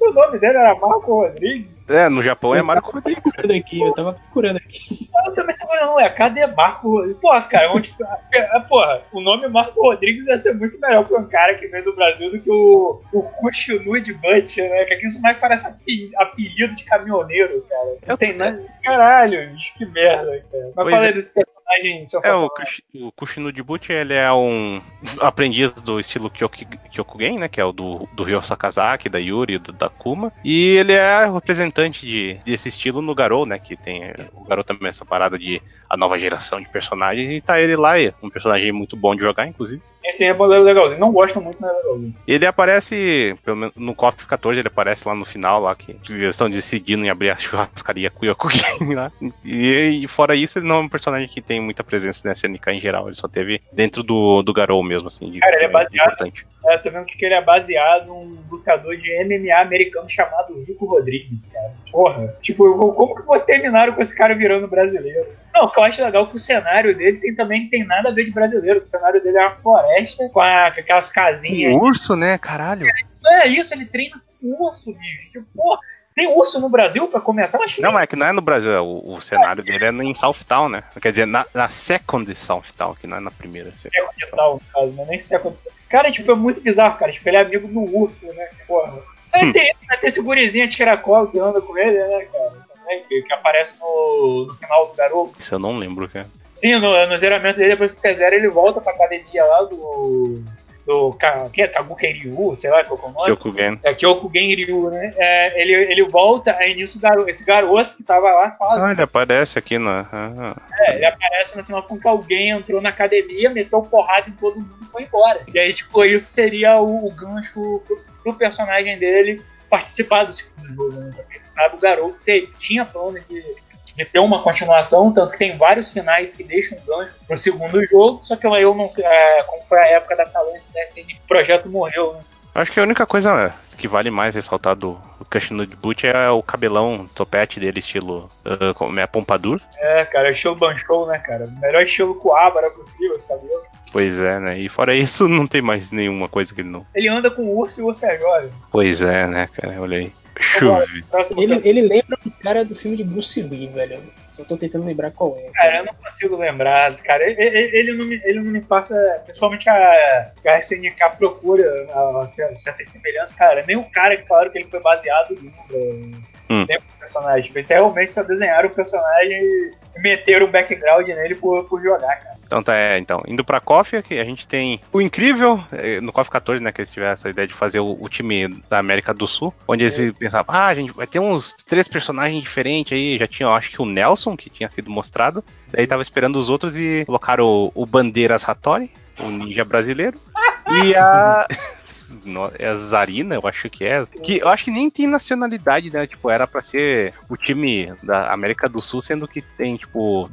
O nome dele era Marco Rodrigues. É, no Japão é Marco Rodrigues. procurando aqui, eu tava procurando aqui. Eu também tava, não, é cadê Marco Rodrigues? Porra, cara, onde. é, Porra, o nome Marco Rodrigues ia ser muito melhor pra um cara que vem do Brasil do que o, o Kushinu de Butcher, né? Que aqui isso mais parece ape- apelido de caminhoneiro, cara. Não Eu- tem nada. Caralho, bicho, que merda, cara. Mas Pois falei é. desse personagem É, sensacional. o, Kush- o Kushinu Butch, ele é um aprendiz do estilo Kyoku- Kyokugen, né? Que é o do, do Ryo Sakazaki, da Yuri e do Dakuma. E ele é representante de, desse estilo no Garou, né? Que tem o Garou também essa parada de a nova geração de personagens. E tá ele lá, é um personagem muito bom de jogar, inclusive. Esse é legalzinho. Não gosto muito, mas é legalzinho. Ele aparece, pelo menos no KOF 14, ele aparece lá no final, lá que eles estão decidindo em abrir a (laughs) churrascaria Kyokugen lá. E, e fora isso, ele não é um personagem que tem muita presença na SNK em geral, ele só teve dentro do, do Garou mesmo, assim, de Cara, ele é baseado- importante. É, tô vendo que ele é baseado num lutador de MMA americano chamado Rico Rodrigues, cara. Porra. Tipo, como que vou terminar com esse cara virando brasileiro? Não, o que eu acho legal é que o cenário dele tem, também tem nada a ver de brasileiro. O cenário dele é uma floresta com, a- com aquelas casinhas. Um urso, né, caralho? Não é isso, ele treina com urso, bicho. Tipo, porra, tem urso no Brasil pra começar? Acho que Não, é que não é no Brasil, é o, o cenário dele é em Southtown, né? Quer dizer, na, na second Southtown, que não é na primeira. é tal, no caso, né? Nem acontecer. Cara, tipo, é muito bizarro, cara. Tipo, ele é amigo do urso, né? Porra. Aí tem, né, tem esse gurizinho de caracol que anda com ele, né, cara? Também, Que, que aparece no, no final do garoto. Isso eu não lembro, cara. Sim, no, no zeramento dele, depois que você zera, ele volta pra academia lá do. Do que é Kabuki Ryu, sei lá qual que é o nome. Kyokugen. É Kyokugen Ryu, né? É, ele, ele volta, aí nisso garo- esse garoto que tava lá fala. Ah, ele aparece aqui na. ah, É, ele aparece no final falando que alguém entrou na academia, meteu porrada em todo mundo e foi embora. E aí, tipo, isso seria o, o gancho pro, pro personagem dele participar do segundo jogo, né? Sabe, o garoto te- tinha plano de, de ter uma continuação, tanto que tem vários finais que deixam um gancho pro segundo jogo, só que eu não sei, é, como foi a época da falência da SN, o projeto morreu, né? Acho que a única coisa que vale mais ressaltar do, Kushino de Boot é o cabelão topete dele, estilo ah, como é, pompadour. É, cara, estilo Banchou, né, cara? Melhor estilo Coabra possível, esse cabelo. Pois é, né? E fora isso, (laughs) não tem mais nenhuma coisa que ele não. Ele anda com o urso e o urso é jovem. Pois é, né, cara? Olha aí. Chuve. Ele, ele lembra um cara do filme de Bruce Lee, velho. Só tô tentando lembrar qual é. Cara, eu não consigo lembrar, cara. Ele, ele- ele não, me, ele não me passa, principalmente a, a SNK procura a, a certa semelhança, cara. Nem o cara que falaram que ele foi baseado no, Hum. no personagem. Eles realmente só desenharam o personagem e meteram um background nele por, por jogar, cara. Então tá, é, então, indo pra KOF, aqui a gente tem o incrível, eh, no KOF 14, né, que eles tiveram essa ideia de fazer o, o time da América do Sul, onde eles pensavam, ah, a gente vai ter uns três personagens diferentes aí, já tinha, eu acho que o Nelson, que tinha sido mostrado, daí tava esperando os outros e colocaram o, o Bandeiras Hattori, o ninja brasileiro, e a... (laughs) é a Zarina, eu acho que é. Que eu acho que nem tem nacionalidade, né? Tipo, era pra ser o time da América do Sul, sendo que tem, tipo,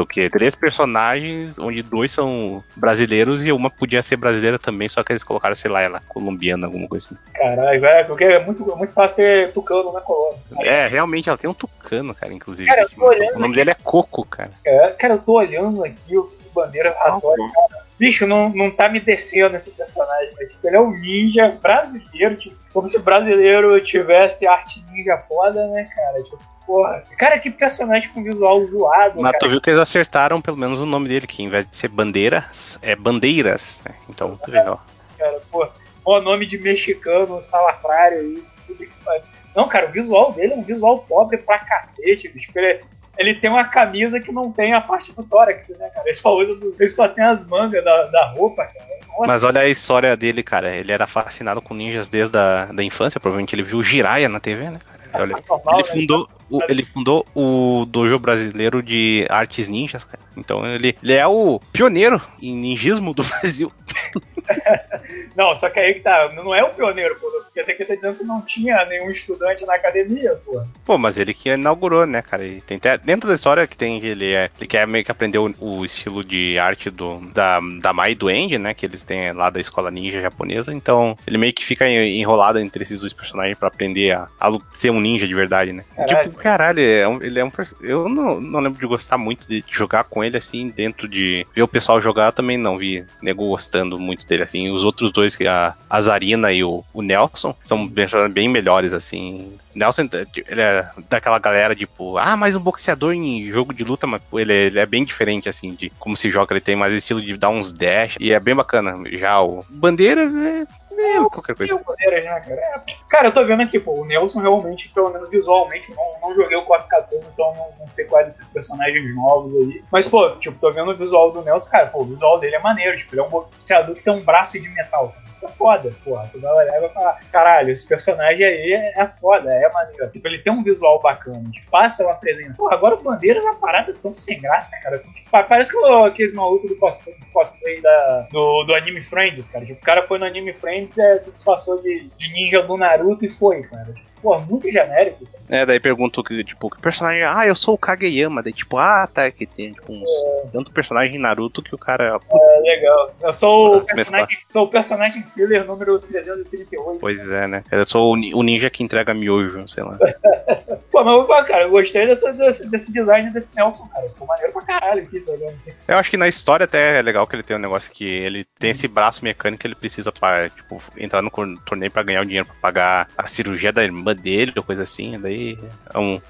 o quê? Três personagens, onde dois são brasileiros e uma podia ser brasileira também, só que eles colocaram, sei lá, ela colombiana, alguma coisa assim. Caralho, velho, porque é muito, muito fácil ter tucano na colônia. É, realmente, ela tem um tucano, cara, inclusive. Cara, eu tô olhando o nome aqui. dele é Coco, cara. É, cara, eu tô olhando aqui o esse bandeira relatório, cara. Bicho, não, não tá me descendo esse personagem, né? Tipo, ele é um ninja brasileiro, tipo, como se brasileiro tivesse arte ninja foda, né, cara? Tipo, porra. Cara, que personagem com visual zoado, Mas cara. tu viu que eles acertaram pelo menos o nome dele, que em vez de ser Bandeiras, é Bandeiras, né? Então, tu vê, ó. cara, pô. Ó, nome de mexicano, salafrário aí, tudo que faz. Não, cara, o visual dele é um visual pobre pra cacete, bicho. Ele, ele tem uma camisa que não tem a parte do tórax, né, cara? Ele só, usa ele só tem as mangas da, da roupa, cara. Mas olha a história dele, cara. Ele era fascinado com ninjas desde a da infância. Provavelmente ele viu Jiraiya na TV, né? Olha, ele né? fundou, o, ele fundou o dojo brasileiro de artes ninjas, cara. Então ele, ele é o pioneiro em ninjismo do (laughs) Brasil. (laughs) Não, só que aí que tá, não é o pioneiro, pô. Porque até que tá dizendo que não tinha nenhum estudante na academia, pô. Pô, mas ele que inaugurou, né, cara? E tem até, dentro da história que tem que ele é, ele quer meio que aprender o, o estilo de arte do da, da Mai e do Andy, né, que eles têm lá da escola ninja japonesa. Então, ele meio que fica en- enrolado entre esses dois personagens pra aprender a, a ser um ninja de verdade, né? Caralho. Tipo, caralho, é um- ele é um eu não, não lembro de gostar muito de jogar com ele assim dentro de ver o pessoal jogar, também não vi nego gostando muito dele assim. Os outros dois, que a, a Zarina e o, o Nelson, são bem, bem melhores assim. Nelson, ele é daquela galera, tipo, ah, mais um boxeador em jogo de luta, mas ele, é- ele é bem diferente, assim, de como se joga. Ele tem mais estilo de dar uns dash, e é bem bacana. Já o Bandeiras é, é qualquer coisa. Bandeiras, né, cara? É, Cara, eu tô vendo aqui, pô, o Nelson realmente, pelo menos visualmente, não, não joguei o KOF 14, então não, não sei quais desses personagens novos aí. Mas, pô, tipo, tô vendo o visual do Nelson, cara, pô, o visual dele é maneiro, tipo, ele é um boxeador que tem um braço de metal, cara. Isso é foda, porra. Tu vai olhar e vai falar, caralho, esse personagem aí é, é foda, é maneiro. Tipo, ele tem um visual bacana, tipo, passa uma presença. Pô, agora o Bandeiras é uma parada tão sem graça, cara. Tipo, parece que aqueles malucos do cosplay, do cosplay da, do, do Anime Friends, cara. Tipo, o cara foi no Anime Friends e se disfarçou de, de ninja do Naruto e foi, cara. Pô, muito genérico. É, daí pergunto que, tipo, que personagem. Ah, eu sou o Kageyama. Daí, tipo, ah, tá, que tem, tipo, uns, tanto personagem em Naruto que o cara. Putz, É legal. Eu sou o personagem, sou o personagem filler número 338. Pois é, né? Eu sou o ni- o ninja que entrega miojo, sei lá. (laughs) Pô, mas cara, eu gostei dessa, desse, desse design desse Nelson, cara. Ficou maneiro pra caralho aqui, tá ligado? Eu acho que na história até é legal que ele tem um negócio que ele tem esse braço mecânico que ele precisa pra, tipo, entrar no torneio pra ganhar o dinheiro pra pagar a cirurgia da irmã dele ou coisa assim. Daí é um.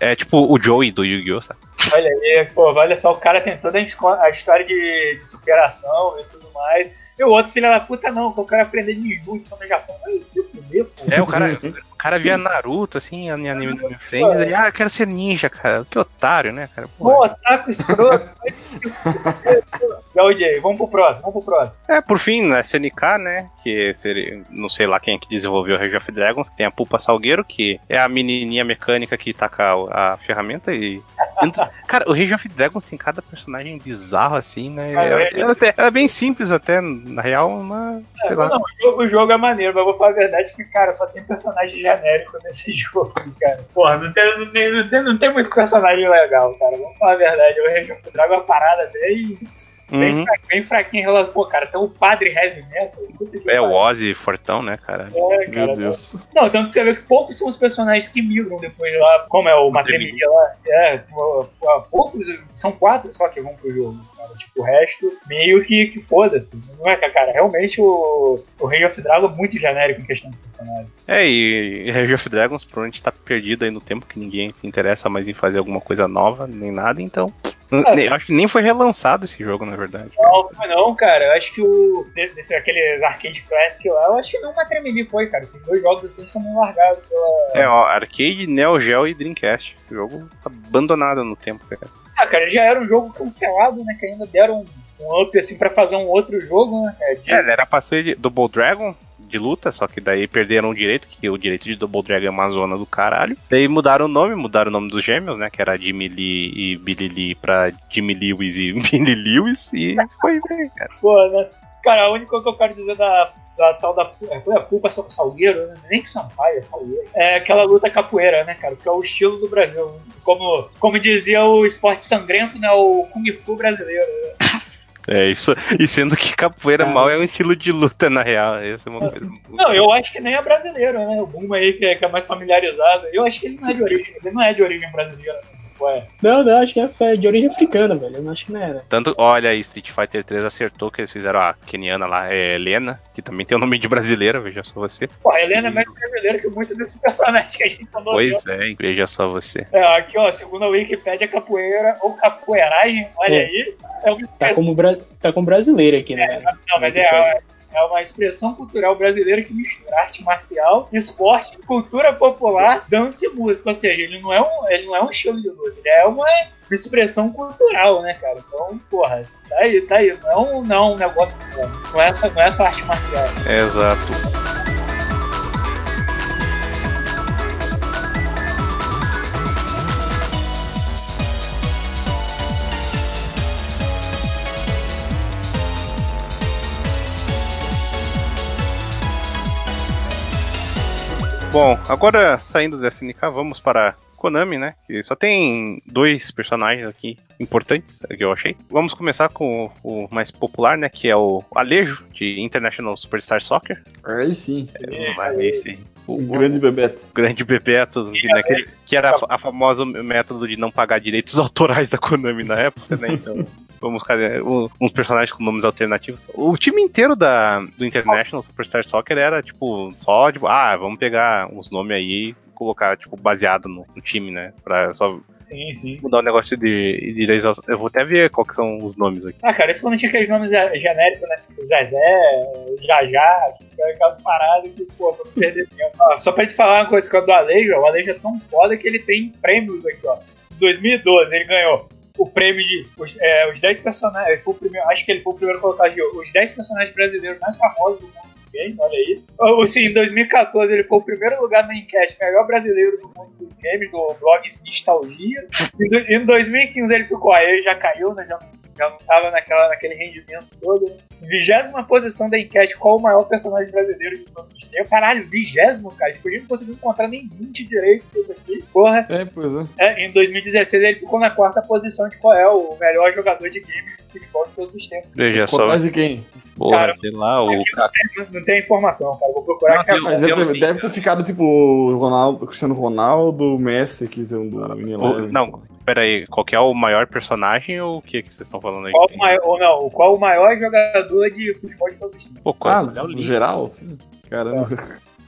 É tipo o Joey do Yu-Gi-Oh! sabe? Olha aí, pô, olha só, o cara tem toda a história de, de superação e tudo mais. E o outro filho da puta não, que eu quero aprender ninjutsu no Japão. Ai, se fuder, pô. É, o cara, (laughs) cara via Naruto, assim, em anime do meu frente, ah, eu quero ser ninja, cara. Que otário, né, cara? Pô, otaku escroto. (laughs) Gaudi, vamos pro próximo, vamos pro próximo. É, por fim, na SNK, né? Que seria, não sei lá quem é que desenvolveu o Rage of Dragons, que tem a Pulpa Salgueiro, que é a menininha mecânica que taca a, a ferramenta e. (laughs) Cara, o Rage of Dragons tem cada personagem bizarro assim, né? Ah, Ela, é? ela até- ela é bem simples até, na real, mas. Sei É, lá. não, o jogo, o jogo é maneiro, mas eu vou falar a verdade que, cara, só tem personagem genérico nesse (laughs) jogo, cara. Porra, não tem, não tem, não tem, não tem muito personagem legal, cara. Vamos falar a verdade. O Rage of Dragon é uma parada bem. Bem, Uhum. fra- bem fraquinho em relação. Pô, cara, tem o padre heavy metal. É o. Ozzy Fortão, né, cara? É, Meu cara, Deus. Não, tanto que você vê que poucos são os personagens que migram depois lá, como é o Matremia lá. É, poucos, são quatro só que vão pro jogo, cara. Tipo, o resto, meio que, que foda-se. Não é, cara? Realmente o, o Rei of Dragon é muito genérico em questão de personagem. É, e Rage of Dragons provavelmente tá perdido aí no tempo que ninguém se interessa mais em fazer alguma coisa nova, nem nada, então. É. acho que nem foi relançado esse jogo, na verdade. Não, não, não, cara. Eu acho que o. Desse, aquele Arcade Classic lá, eu acho que não o Matremia foi, cara. Esses dois jogos assim estão meio largados pela. É, ó, Arcade, Neo Geo e Dreamcast. O jogo abandonado no tempo, cara. Ah, cara, já era um jogo cancelado, né? Que ainda deram um, um up assim pra fazer um outro jogo, né? De- É, era pra ser de Double Dragon de luta, só que daí perderam o direito, que o direito de Double Dragon é uma zona do caralho. Daí mudaram o nome, mudaram o nome dos gêmeos, né? Que era Jimmy Lee e Billy Lee pra Jimmy Lewis e (laughs) Billy Lewis. E foi bem, cara. Pô, né? Cara, a única coisa que eu quero dizer da, da tal da. É, foi a culpa só Salgueiro, né? Nem que Sampaio, é Salgueiro. É aquela luta capoeira, né, cara? Que é o estilo do Brasil. Como, como dizia o esporte sangrento, né? O Kung Fu brasileiro. É isso. E sendo que capoeira Ah. mal é um estilo de luta, na real. Essa é uma coisa. Não, eu acho que nem é brasileiro, né? O Boom aí que é, que é mais familiarizado. Eu acho que ele não é de origem. Ele não é de origem brasileira. né? Ué. Não, não, acho que é de origem africana, velho. Eu não acho que não era. Tanto, olha aí, Street Fighter 3 acertou que eles fizeram a keniana lá, é Helena, que também tem o nome de brasileira, veja só você. Pô, a Helena é mais brasileira que muito desses personagens que a gente falou. Pois é, veja só você. É, aqui, ó, segundo a Wikipedia, capoeira ou capoeiragem, olha É. aí, é Tá como, bra... tá como brasileiro aqui, né? velho? Não, mas é, é uma expressão cultural brasileira que mistura arte marcial, esporte, cultura popular, dança e música. Ou seja, ele não é um, ele não é um estilo de luta, ele é uma expressão cultural, né, cara? Então, porra, tá aí, tá aí. Não é não é um negócio só. Não é, essa, não é essa arte marcial. Exato. Bom, agora saindo da SNK, vamos para Konami, né? Que só tem dois personagens aqui importantes, é que eu achei. Vamos começar com o, o mais popular, né? Que é o Alejo, de International Superstar Soccer. Aí sim. Mas esse, o, Um grande Bebeto. grande Bebeto, né, que, que era a, a famosa método de não pagar direitos autorais da Konami na época, né? Então, vamos fazer um- uns personagens com nomes alternativos. O time inteiro da, do International Superstar Soccer era, tipo, só, tipo, ah, vamos pegar uns nomes aí e colocar, tipo, baseado no, no time, né? Pra só Sim, sim. mudar o negócio de, direitos. Eu vou até ver qual que são os nomes aqui. Ah, cara, isso quando tinha aqueles nomes é, genéricos, né? Tipo Zezé, Jajá, tipo, aquelas paradas que, pô, pra não perder tempo. Ah, só pra te falar uma coisa que é do Alejo, o Alejo é tão foda que ele tem prêmios aqui, ó. Em 2012 ele ganhou o prêmio de os, é, os 10 personagens. primeiro- Acho que ele foi o primeiro colocado de os 10 personagens brasileiros mais famosos do mundo dos games, olha aí. Ou sim, em 2014 ele foi o primeiro lugar na enquete melhor brasileiro do mundo dos games, do blog Nostalgia. Em, do- em 2015 ele ficou, aí já caiu, né? Já, já não tava naquela, naquele rendimento todo. Né? Vigésima posição da enquete, qual o maior personagem brasileiro de todos os tempos? Caralho, vigésimo, cara. Tipo, a gente não conseguiu encontrar nem 20 direito disso aqui. Porra. É, pois é. É, em 2016 ele ficou na quarta posição de qual é o melhor jogador de games de futebol de todos os tempos. Veja só, atrás de quem? porra, Cara, sei lá, o Não, não tem informação, cara. Vou procurar Não. Mas deve, eu- deve ter ficado tipo o Ronaldo, Cristiano Ronaldo, o Messi, que são do não, pera aí, qual que é o maior personagem ou o que, que vocês estão falando aí? Qual o maior, ou não, qual o maior jogador de futebol de todos os tempos? Pô, Ah, qual- é o no geral, sim. Caramba.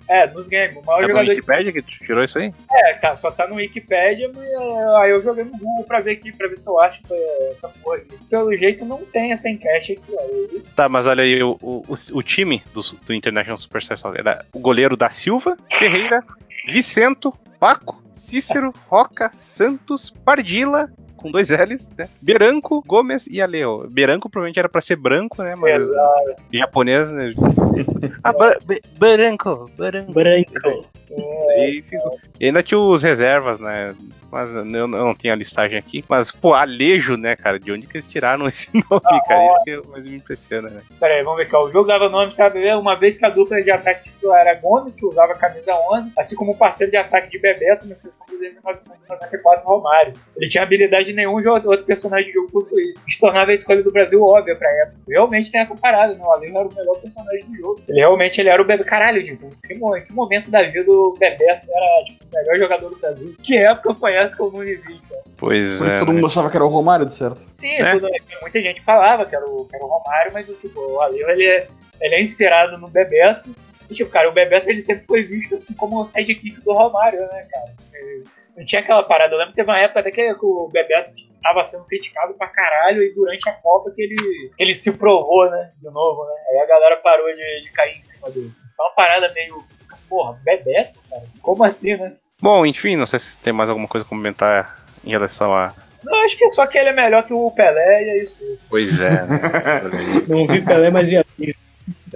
É, nos games. O maior É no jogador de Wikipedia que tu tirou isso aí? É, tá, só tá no Wikipedia, mas é, aí eu joguei no Google pra ver aqui, pra ver se eu acho essa, essa porra aqui. Pelo jeito não tem essa enquete aqui, ó. Tá, mas olha aí, o, o, o time do, do International Superstar Soccer era o goleiro da Silva, Ferreira, Vicento, Paco, Cícero, Roca, Santos, Pardila, com dois L's, né? Beranco, Gomes e Aleo. Beranco provavelmente era pra ser branco, né? Mas Exato. japonês, né? (laughs) Ah, Beranco, Beranco. Branco. E, fico- e ainda tinha os reservas, né? Mas eu não, eu não tenho a listagem aqui. Mas, pô, Alejo, né, cara? De onde que eles tiraram (laughs) esse nome, cara? Isso que é o mais me impressiona, né? Pera aí, vamos ver ó. O jogo dava nome, sabe? Uma vez que a dupla de ataque titular era Gomes, que usava a camisa 11, assim como o parceiro de ataque de Bebeto na seleção de 1994, Romário. Ele tinha habilidade nenhum jogador, outro personagem do jogo possuía. Isso tornava a escolha do Brasil óbvia pra época. Realmente tem essa parada, né? O Alejo era o melhor personagem do jogo. Ele realmente ele era o Bebeto. Caralho, tipo, que, que momento da vida o Bebeto era tipo, o melhor jogador do Brasil. Que época foi essa que eu não vivi, cara? Pois Por isso é. todo né? mundo achava que era o Romário, de certo. Sim, É. tudo- muita gente falava que era o, que era o Romário, mas o, tipo, o Alejo ele é, ele é inspirado no Bebeto. E, tipo, cara, o Bebeto ele sempre foi visto assim como o sidekick do Romário, né, cara? Não tinha aquela parada. Eu lembro que teve uma época até que o Bebeto tava sendo criticado pra caralho e durante a Copa que ele, ele se provou, né? De novo, né? Aí a galera parou de, de cair em cima dele. Então uma parada meio. Porra, Bebeto, cara? Como assim, né? Bom, enfim, não sei se tem mais alguma coisa a comentar em relação a. Não, acho que só que ele é melhor que o Pelé e é isso. Pois é, né? (laughs) Não vi Pelé, mas vi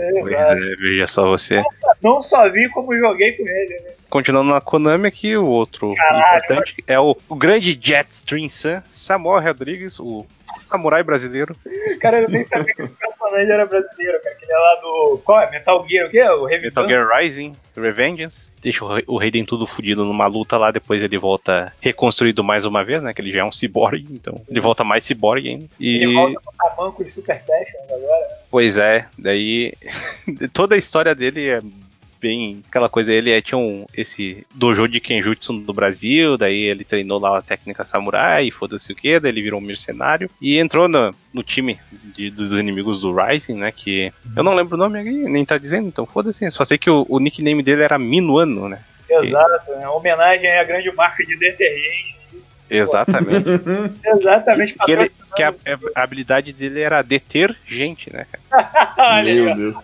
a pois é, veja só você. Não só vi como joguei com ele, né? Continuando na Konami aqui, o outro Caralho, importante é o, o grande Jetstream Sun, Samuel Rodrigues, o samurai brasileiro. Cara, eu nem sabia que esse personagem era brasileiro, cara. Que ele é lá do. Qual é? Metal Gear, o quê? O Metal? Gear Rising, Revengeance. Deixa o, Ra- o Raiden tudo fudido numa luta lá, depois ele volta reconstruído mais uma vez, né? Que ele já é um ciborgue, então ele volta mais ciborgue ainda. E, Ele volta com tamanco e super fashion agora. pois é, daí (laughs) toda a história dele é bem aquela coisa, ele é, tinha um, esse dojo de Kenjutsu no Brasil, daí ele treinou lá a técnica samurai, foda-se o que, daí ele virou um mercenário e entrou no, no time de- dos inimigos do Rising, né, que eu não lembro o nome aqui, nem tá dizendo, então foda-se, só sei que o, o nickname dele era Minuano, né, Exato, né? Homenagem à grande marca de detergente. exatamente, (laughs) Exatamente, que, ele, patrocinando. que a, a habilidade dele era deter gente, né, (laughs) Meu. Deus.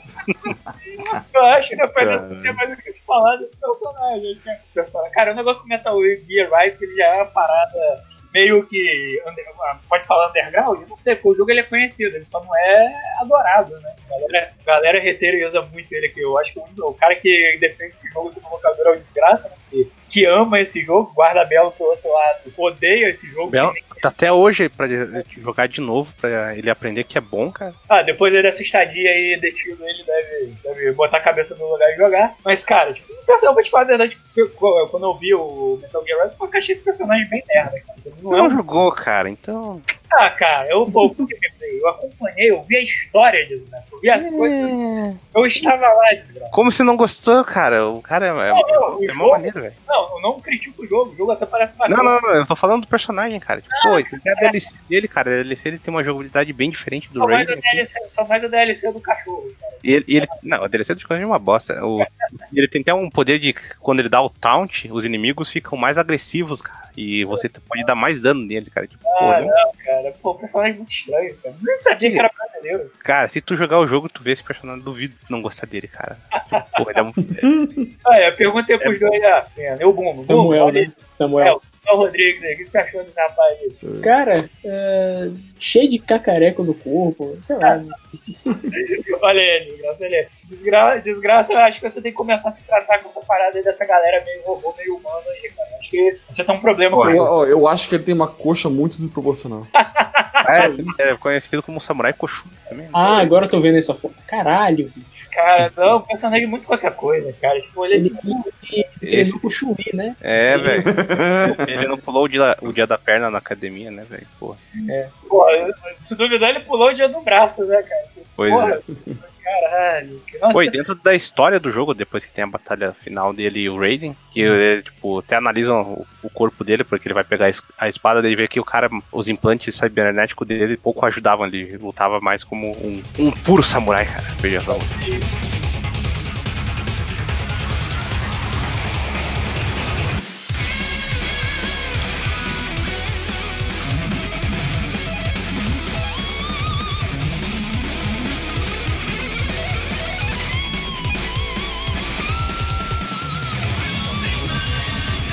Eu acho que depois Cara. não tem mais o que se falar desse personagem. é- personagem. Cara, o negócio com Metal Gear Rise, que ele já é uma parada meio que. under- pode falar underground? Eu não sei, porque o jogo ele é conhecido, ele só não é adorado, né? A galera, a galera reteira e usa muito ele aqui. Eu acho que o único- o cara que defende esse jogo do locador é o Desgraça, né? Que, que ama esse jogo, guarda Belo pro outro lado, odeia esse jogo. Belo- sem- Até hoje, pra jogar de novo, pra ele aprender que é bom, cara. Ah, depois aí dessa estadia aí detido, ele deve, deve botar a cabeça no lugar e jogar. Mas, cara, tipo, eu vou te falar a verdade, quando eu vi o Metal Gear Rise, eu achei esse personagem bem merda, cara. Ele Não Você é não um... jogou, cara, então. Ah, cara, eu, eu, eu acompanhei, eu vi a história, desgraça. Eu vi as coisas. Eu estava lá, desgraça. Como você não gostou, cara? O cara é, é, Não, não, o é mó jogo- maneiro, velho. Não, eu não critico o jogo, o jogo até parece Não, bacana. não, não, eu tô falando do personagem, cara. Tipo, pô, esse é a DLC dele, cara. A DLC ele tem uma jogabilidade bem diferente do Só mais, Raiden. assim. Só mais a DLC do cachorro, cara. E ele, e ele- não, a DLC do Coisa é uma bosta. O, ele tem até um poder de quando ele dá o taunt, os inimigos ficam mais agressivos, cara. E você pode dar mais dano nele, cara. Tipo, Ah, é não, cara. Pô, o personagem é muito estranho, cara. Nem sabia que era brasileiro. cara, se tu jogar o jogo, tu vê esse personagem, duvido não gostar dele, cara. Pô, ele é um. (laughs) Ah, eu perguntei pros dois, ah, é, eu Bumbo. Samuel, né? Samuel. É, o Rodrigues o que você achou desse rapaz aí? Cara, é, cheio de cacareco no corpo, sei lá. (laughs) Olha ele, desgraça, olha ele. Desgra desgraça, eu acho que você tem que começar a se tratar com essa parada aí dessa galera meio robô, meio humano aí, cara. Acho que você tem um problema com Eu, isso. ó, eu acho que ele tem uma coxa muito desproporcional. (laughs) É, é conhecido como Samurai Koshun também. né? Ah, agora eu tô vendo essa foto. Caralho, bicho. Cara, não, o personagem é muito qualquer coisa, cara. Tipo, olha Ele, esse. ele, ele treinou com o né? É, velho. (laughs) Ele não pulou o dia, o dia da perna na academia, né, velho? Pô. Se duvidar, ele pulou o dia do braço, né, cara? Pois Porra, é. Caralho. Nossa, Foi dentro da história do jogo, depois que tem a batalha final dele e o Raiden, que ele, tipo, até analisam o, o corpo dele, porque ele vai pegar a es- a espada dele e vê que o cara, os implantes cibernéticos dele pouco ajudavam, ele lutava mais como um, um puro samurai, cara. Veja só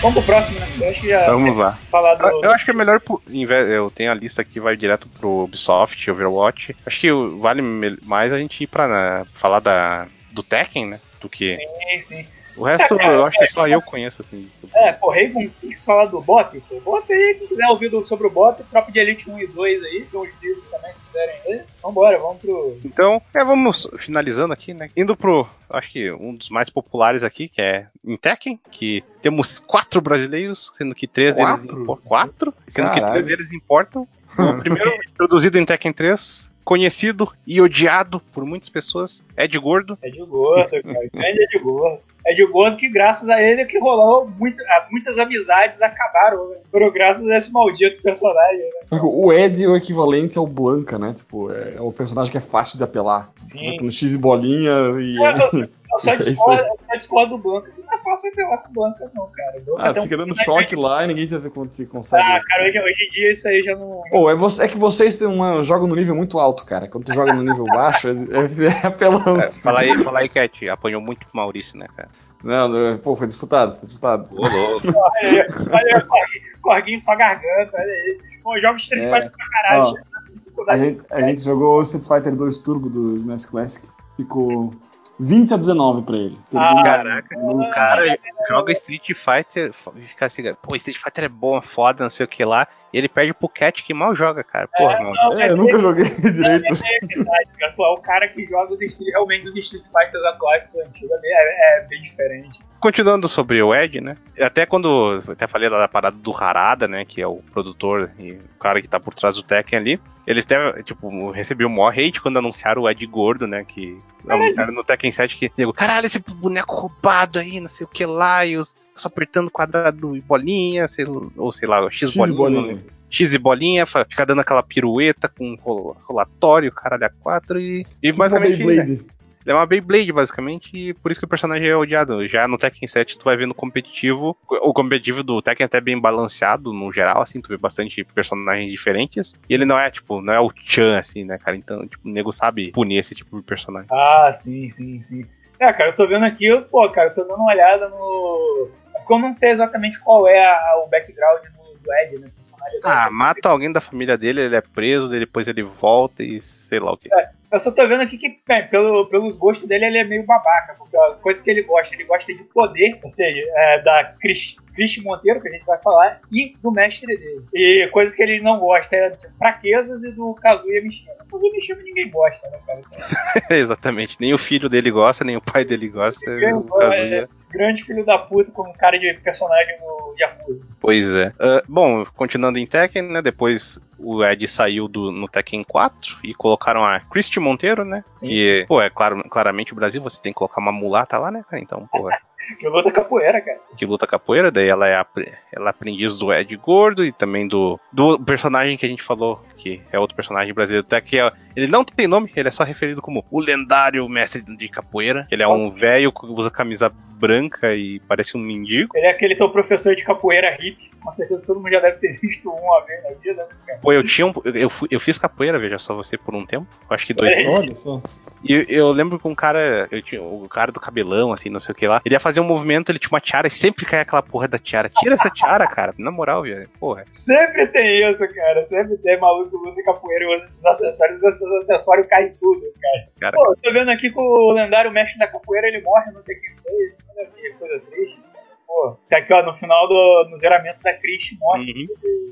vamos pro próximo, né? Eu acho que já Vamos lá. falar do. Eu, eu acho que é melhor, pro- eu tenho a lista aqui, vai direto pro Ubisoft, Overwatch. Acho que vale mais a gente ir pra né, falar da, do Tekken, né? Do que. Sim, sim. O resto eu acho que só eu conheço, assim. É, pô, Raven Six fala do Bop, pô. Bop aí, quem quiser ouvir sobre o Bop, Tropa de Elite 1 e 2 aí, tem uns livros também, se quiserem ler. Vambora, vamos pro. Então, é, vamos finalizando aqui, né? Indo pro, acho que um dos mais populares aqui, que é em Tekken, que temos quatro brasileiros, sendo que três deles Quatro? importam. Quatro? Sendo que Caralho. três deles importam. (laughs) O primeiro, introduzido em Tekken 3, conhecido e odiado por muitas pessoas, Ed Gordo. É de gordo, cara. Grande é de gordo. É de gordo que, graças a ele, que rolou muita- muitas amizades acabaram, né? Foram graças a esse maldito personagem, né? O Ed é o equivalente ao Blanca, né? Tipo, é, é o personagem que é fácil de apelar. Sim. Bota no X e bolinha e. É, (laughs) eu, só (laughs) É discordo, só do Blanca. Não é fácil apelar com o Blanca, não, cara. O Blanca Ah, tem um fica dando choque lá e ninguém te te consegue. Ah, cara, hoje, hoje em dia isso aí já não. Pô, é, você- é que vocês têm uma, jogam no nível muito alto, cara. Quando tu joga no nível (laughs) baixo, é, é, é apelão. Fala aí, fala aí, Cat. Apanhou muito pro Maurício, né, cara? Não, não, pô, foi disputado, foi disputado. Ô, louco. (laughs) Olha aí, olha aí, Corguinho, só garganta, olha aí. Pô, joga Street É. Fighter pra caralho. Ó, na A gente, a gente jogou Street Fighter 2 Turbo do SNES Classic. Ficou 20 a 19 pra ele. Ah, Perdeu Caraca, o cara joga Street Fighter e fica assim, pô, Street Fighter é bom, é foda, não sei o que lá. E ele perde pro Cat que mal joga, cara. Porra, mano. Não, É, eu nunca joguei (laughs) direito. É verdade, cara. Pô, é o cara que joga os Street, realmente os Street Fighters atuais com o antigo é, é- é bem diferente. Continuando sobre o Ed, né? Até quando. Até falei lá da parada do Harada, né? Que é o produtor e o cara que tá por trás do Tekken ali. Ele até, tipo, recebeu o maior hate quando anunciaram o Ed Gordo, né? Que anunciaram no Tekken 7 que nego, caralho, esse boneco roubado aí, não sei o que lá, e os só apertando quadrado e bolinha, sei, ou sei lá, X, X bolinha. bolinha. X e bolinha, fica dando aquela pirueta com rola- rolatório, caralho, a 4 e, e Tipo basicamente. né, Beyblade. Ele é uma Beyblade, basicamente, e por isso que o personagem é odiado. Já no Tekken 7, tu vai ver no competitivo. O competitivo do Tekken é até bem balanceado, no geral, assim, tu vê bastante personagens diferentes. E ele não é, tipo, não é o Chan, assim, né, cara? Então, tipo, o nego sabe punir esse tipo de personagem. Ah, sim, sim, sim. É, cara, eu tô vendo aqui, eu- pô, cara, eu tô dando uma olhada no. É porque eu não sei exatamente qual é a- o background do, do Ed, né? Personagem Ah, mata alguém da família dele, ele é preso, depois ele volta e sei lá o que. Eu só tô vendo aqui que, bem, pelo, pelos gostos dele, ele é meio babaca. Porque a coisa que ele gosta, ele gosta de poder, ou seja, é, da Cris, Cristi Monteiro, que a gente vai falar, e do mestre dele. E coisa que ele não gosta é de fraquezas e do Kazuya Mishima. Kazuya Mishima ninguém gosta, né, cara? (laughs) Exatamente. Nem o filho dele gosta, nem o pai dele gosta. Gosta, Kazuya. é grande filho da puta como cara de personagem no Yakuza. Pois é. Ah, bom, continuando em Tekken, né? Depois o Ed saiu do, no Tekken 4 e colocaram a Christy Monteiro, né? Sim. Que, pô, é claro, claramente o Brasil, você tem que colocar uma mulata lá, né, cara? Então, pô, Que luta capoeira, cara. que luta capoeira, daí ela é, apre- ela é aprendiz do Ed Gordo e também do, do personagem que a gente falou, que é outro personagem brasileiro, até que é- ele não tem nome, ele é só referido como o lendário mestre de capoeira. Ele é um velho que usa camisa branca e parece um mendigo. Ele é aquele teu professor de capoeira hippie. Com certeza todo mundo já deve ter (laughs) visto um uma vez na vida, né, cara? Pô, eu tinha um, eu, fui- eu fiz capoeira, veja só você, por um tempo. Acho que dois só. E eu, eu lembro que um cara, eu tinha, o cara do cabelão, assim, não sei o que lá, ele ia fazer um movimento, ele tinha uma tiara e sempre caía aquela porra da tiara. Tira essa tiara, cara, na moral, velho. Porra. Sempre tem isso, cara. Sempre tem maluco luta capoeira e usa esses acessórios, esses acessórios caem tudo, cara. Cara. Pô, tô vendo aqui que o lendário mestre da capoeira ele morre no Tekken 6. Olha que coisa triste. Pô, tá aqui, ó, no final do no zeramento da Chris mostra Uhum.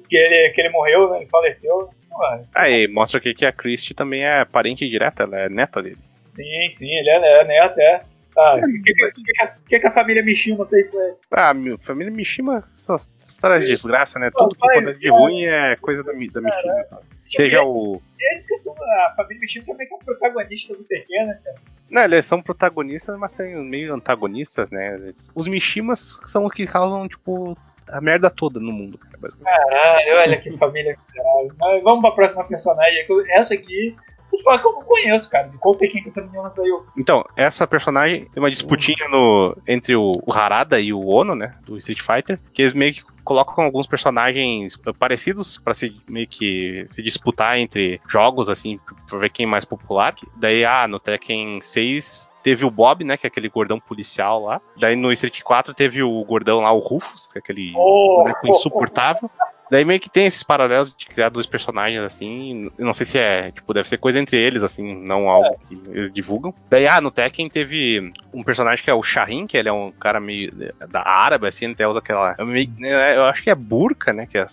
que, ele, que ele morreu, né? Ele faleceu. Pô, Aí, mostra aqui que a Christie também é parente direta, ela é neta dele. sim, sim, ele é, né? Até. Ah, o que, que, a família Mishima fez com ele? Ah, minha família Mishima só traz desgraça, né? Pô, Tudo que acontece de ruim é coisa da, da Mishima. Seja o. Eles que são a família Mishima também que é o protagonista do Tekken, né, cara? Não, eles são protagonistas, mas são meio antagonistas, né? Os Mishimas são os que causam, tipo, a merda toda no mundo, cara, basicamente. Caralho, olha que família miserável. Mas vamos pra próxima personagem. Essa aqui, vou falar que eu não conheço, cara. De qual Tekken que essa menina saiu? Então, essa personagem tem uma disputinha no, entre o, o Harada e o Ono, né? Do Street Fighter, que eles meio que colocam alguns personagens parecidos pra se meio que se disputar entre jogos, assim, pra ver quem é mais popular. Daí, ah, no Tekken 6 teve o Bob, né? Que é aquele gordão policial lá. Daí no Street 4 teve o gordão lá, o Rufus, que é aquele Oh, boneco insuportável. (laughs) Daí meio que tem esses paralelos de criar dois personagens assim. Não sei se é, tipo, deve ser coisa entre eles, assim, não algo que eles divulgam. Daí, ah, no Tekken teve um personagem que é o Shahin, que ele é um cara meio da árabe, assim, ele até usa aquela. Eu, meio- eu acho que é burca, né? Que é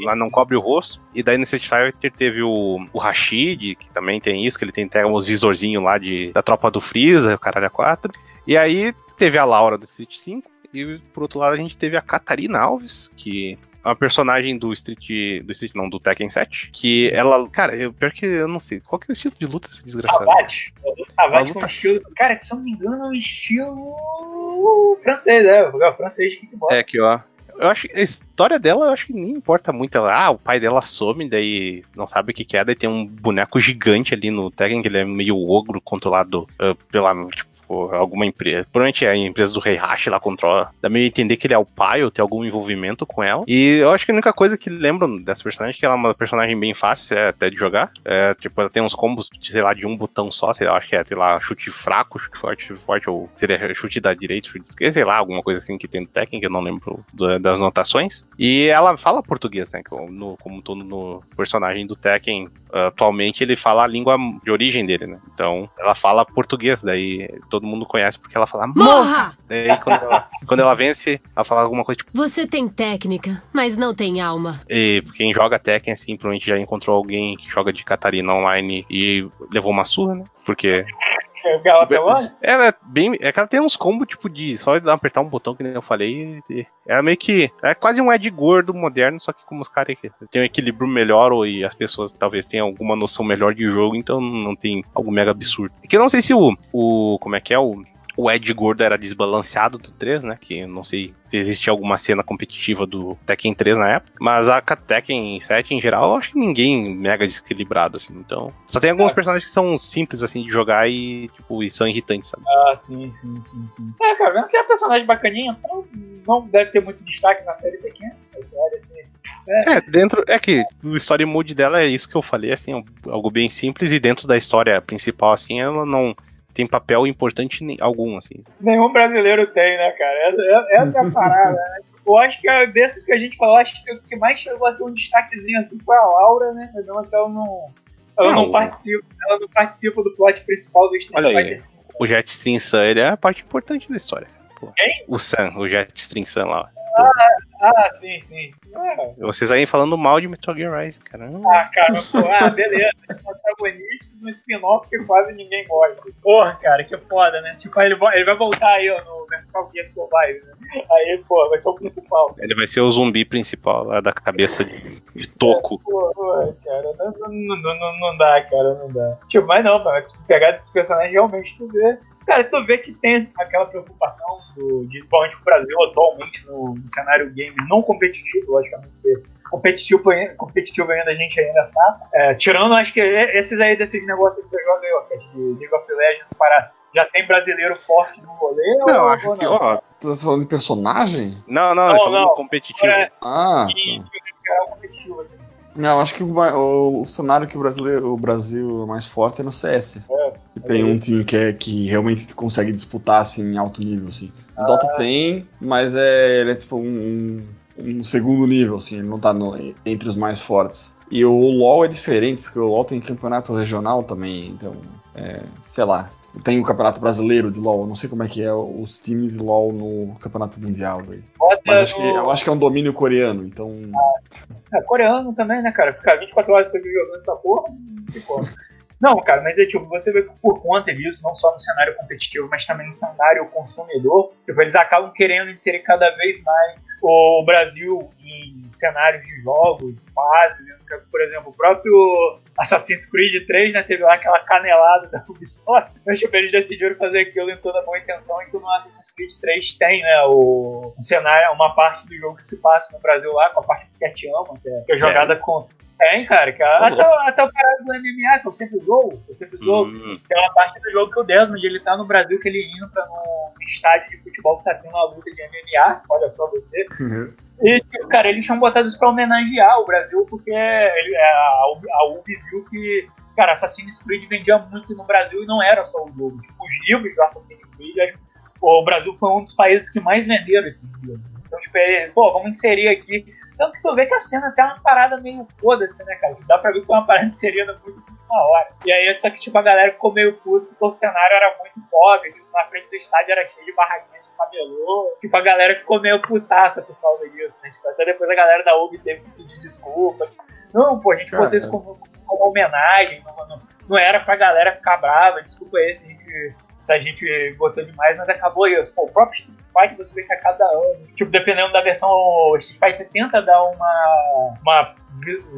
lá não cobre o rosto. E daí no Street Fighter teve o, o Rashid, que também tem isso, que ele tem até uns visorzinhos lá de, da tropa do Freeza, o caralho a 4. E aí teve a Laura do Street 5. E por outro lado a gente teve a Catarina Alves, que uma personagem do Street. Do Street, não, do Tekken 7. Que ela. Cara, eu, pior que eu não sei. Qual que é o estilo de luta desse desgraçado? Savate. Savate luta- estilo. Cara, se eu não me engano, é um estilo francês, é. O francês de kickbox. É que ó. Eu acho que a história dela, eu acho que nem importa muito. Ela, ah, o pai dela some, daí não sabe o que, que é, daí tem um boneco gigante ali no Tekken, que ele é meio ogro controlado ah, pela, tipo, alguma empresa. Provavelmente é a empresa do Rei Hashi lá controla. Dá meio entender que ele é o pai ou tem algum envolvimento com ela. E eu acho que a única coisa que lembram dessa personagem é que ela é uma personagem bem fácil é, até de jogar. É, tipo, ela tem uns combos, sei lá, de um botão só, sei lá, acho que é, sei lá, chute fraco, chute forte, chute forte, ou seria chute da direita, chute da esquerda, sei lá, alguma coisa assim que tem no que eu não lembro das notações. E ela fala português, né? No, como todo no personagem do Tekken, atualmente ele fala a língua de origem dele, né? Então, ela fala português, daí todo mundo conhece porque ela fala morra! Daí quando ela, (laughs) quando ela vence, ela fala alguma coisa tipo, Você tem técnica, mas não tem alma. e quem joga Tekken, assim, provavelmente já encontrou alguém que joga de Catarina online e levou uma surra, né? Porque Ela pelona? ela é bem. É que ela tem uns combos, tipo, de só apertar um botão, que nem eu falei. E, é meio que. É quase um Ed gordo moderno, só que como os caras tem um equilíbrio melhor, ou, e as pessoas talvez tenham alguma noção melhor de jogo, então não tem algo mega absurdo. É que eu não sei se o. o como é que é? O. O Ed Gordo era desbalanceado do 3, né? Que eu não sei se existia alguma cena competitiva do Tekken 3 na época. Mas a Tekken 7 em geral, eu acho que ninguém mega desequilibrado, assim. Então. Só tem alguns personagens que são simples, assim, de jogar e, tipo, e são irritantes, sabe? Ah, sim, sim, sim, sim. É, cara, vendo que é um personagem bacaninha, então não deve ter muito destaque na série Tekken. Assim. É, dentro. É que o story mode dela é isso que eu falei, assim, é algo bem simples, e dentro da história principal, assim, ela não tem papel importante nem- algum, assim. Nenhum brasileiro tem, né, cara? Essa, essa é a parada, né? (laughs) Eu acho que é desses que a gente falou, acho que o que mais chegou a ter um destaquezinho assim foi a Laura, né? Mas não, assim, ela não. Ela não, Não. participa, ela não participa do plot principal do Street Olha aí. Fighter V. O Jet Stream Sun, ele é a parte importante da história. Pô. Quem? O Sun, o Jet Stream Sun lá. Ah, sim, sim. Ah, Vocês aí falando mal de Metal Gear Rise, caramba. Ah, cara, pô, ah, beleza. É protagonista de um spin-off que quase ninguém gosta. Porra, cara, que foda, né? Tipo, ele, ele vai voltar aí ó, no Metal Gear Survive, né? Aí, pô, vai ser o principal. Ele vai ser o zumbi principal lá da cabeça de, de toco. Pô, pô, cara, não, não, não, não, dá, cara, não dá. Tipo, mas não, mano, tu pegar desses personagens realmente tu vê. Cara, tu vê que tem aquela preocupação do, de principalmente o Brasil atualmente no, no cenário game não competitivo, logicamente, porque competitivo, ainda- competitivo ainda a gente ainda tá. É, tirando, acho que esses aí desses negócios que você joga aí, ó, que é de League of Legends, para já tem brasileiro forte no rolê? Não, ou, acho ou que, não? ó. Tu tá falando de personagem? Não, não, Não, não. competitivo. É, Ah, que, tá. que é competitivo, assim. Não, acho que o, o- o cenário que o, brasileiro, o Brasil é mais forte é no CS. É, Que tem um time que, é, que realmente consegue disputar assim, em alto nível. Assim. O Dota tem, mas é, ele é tipo um, um, um segundo nível, assim, ele não tá no- entre os mais fortes. E o LoL é diferente, porque o LoL tem campeonato regional também, então, é, sei lá. Tem o campeonato brasileiro de LoL, não sei como é que é os times de LoL no campeonato mundial. Bota Mas acho que, eu acho que é um domínio coreano, então. É, coreano também, né, cara? Ficar 24 horas por dia jogando essa porra, não cara, mas é tipo, você vê que por conta disso, não só no cenário competitivo, mas também no cenário consumidor, tipo, eles acabam querendo inserir cada vez mais o Brasil em cenários de jogos, fases, por exemplo, o próprio Assassin's Creed 3, né, teve lá aquela canelada da Ubisoft, (laughs) mas tipo, eles decidiram fazer aquilo em toda boa intenção e que no Assassin's Creed 3 tem, né, o, um cenário, uma parte do jogo que se passa no Brasil lá, com a parte que a te ama, que é, que é jogada com... Tem, cara, que a- até, o- até o cara do MMA, que eu sempre zoo, eu sempre zoo, Hum, tem uma parte do jogo que o Desmond, ele tá no Brasil, que ele indo pra um estádio de futebol que tá tendo uma luta de MMA, olha só você, (laughs) e, tipo, cara, eles tinham botado isso pra homenagear o Brasil, porque ele, a, Ubi- a Ubi viu que, cara, Assassin's Creed vendia muito no Brasil e não era só o jogo. Tipo, os livros do Assassin's Creed, o Brasil foi um dos países que mais venderam esses livros. Então, tipo, ele, pô, vamos inserir aqui Tanto que tu vê que a cena tem uma parada meio foda-se, né, cara? Dá pra ver que é uma parada serena muito, muito uma hora. E aí, só que, tipo, a galera ficou meio puta porque o cenário era muito pobre, tipo, na frente do estádio era cheio de barraquinhas de camelô. Tipo, a galera ficou meio putaça por causa disso, né? Tipo, até depois a galera da UB teve que pedir desculpa. Tipo, não, pô, a gente botou isso como, como homenagem, não, não, não, era pra galera ficar brava, desculpa aí se a gente, se a gente botou demais, mas acabou isso. Pô, o próprio Street Fighter você vê que a cada ano, tipo, dependendo da versão, o Street Fighter tenta dar uma, uma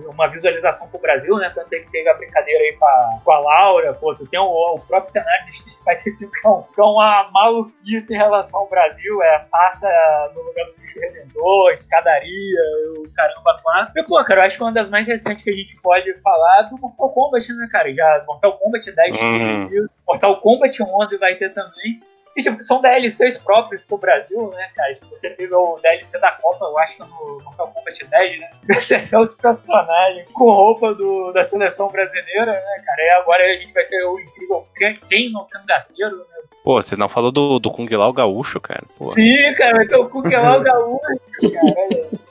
uma visualização pro Brasil, né? Tanto é que teve a brincadeira aí com a, com a Laura, pô, tu tem o, o próprio cenário de Street Fighter 5 que é, um, que é uma maluquice em relação ao Brasil, é passa no lugar do bicho redentor, escadaria, o caramba quatro. E, pô, cara, eu acho que uma das mais recentes que a gente pode falar é do Mortal Kombat, né, cara? Já Mortal Kombat 10 uhum. Mortal Kombat 11 vai ter também. E, tipo, são DLCs próprios pro Brasil, né, cara? Tipo, você teve o DLC da Copa, eu acho que no Mortal Kombat 10, né? (laughs) Você vê os personagens com roupa do, da seleção brasileira, né, cara? E agora a gente vai ter o incrível Ken no Cangaceiro, né? Pô, você não falou do, do Kung Lao Gaúcho, cara. Pô. Sim, cara, vai ter o Kung Lao Gaúcho, cara.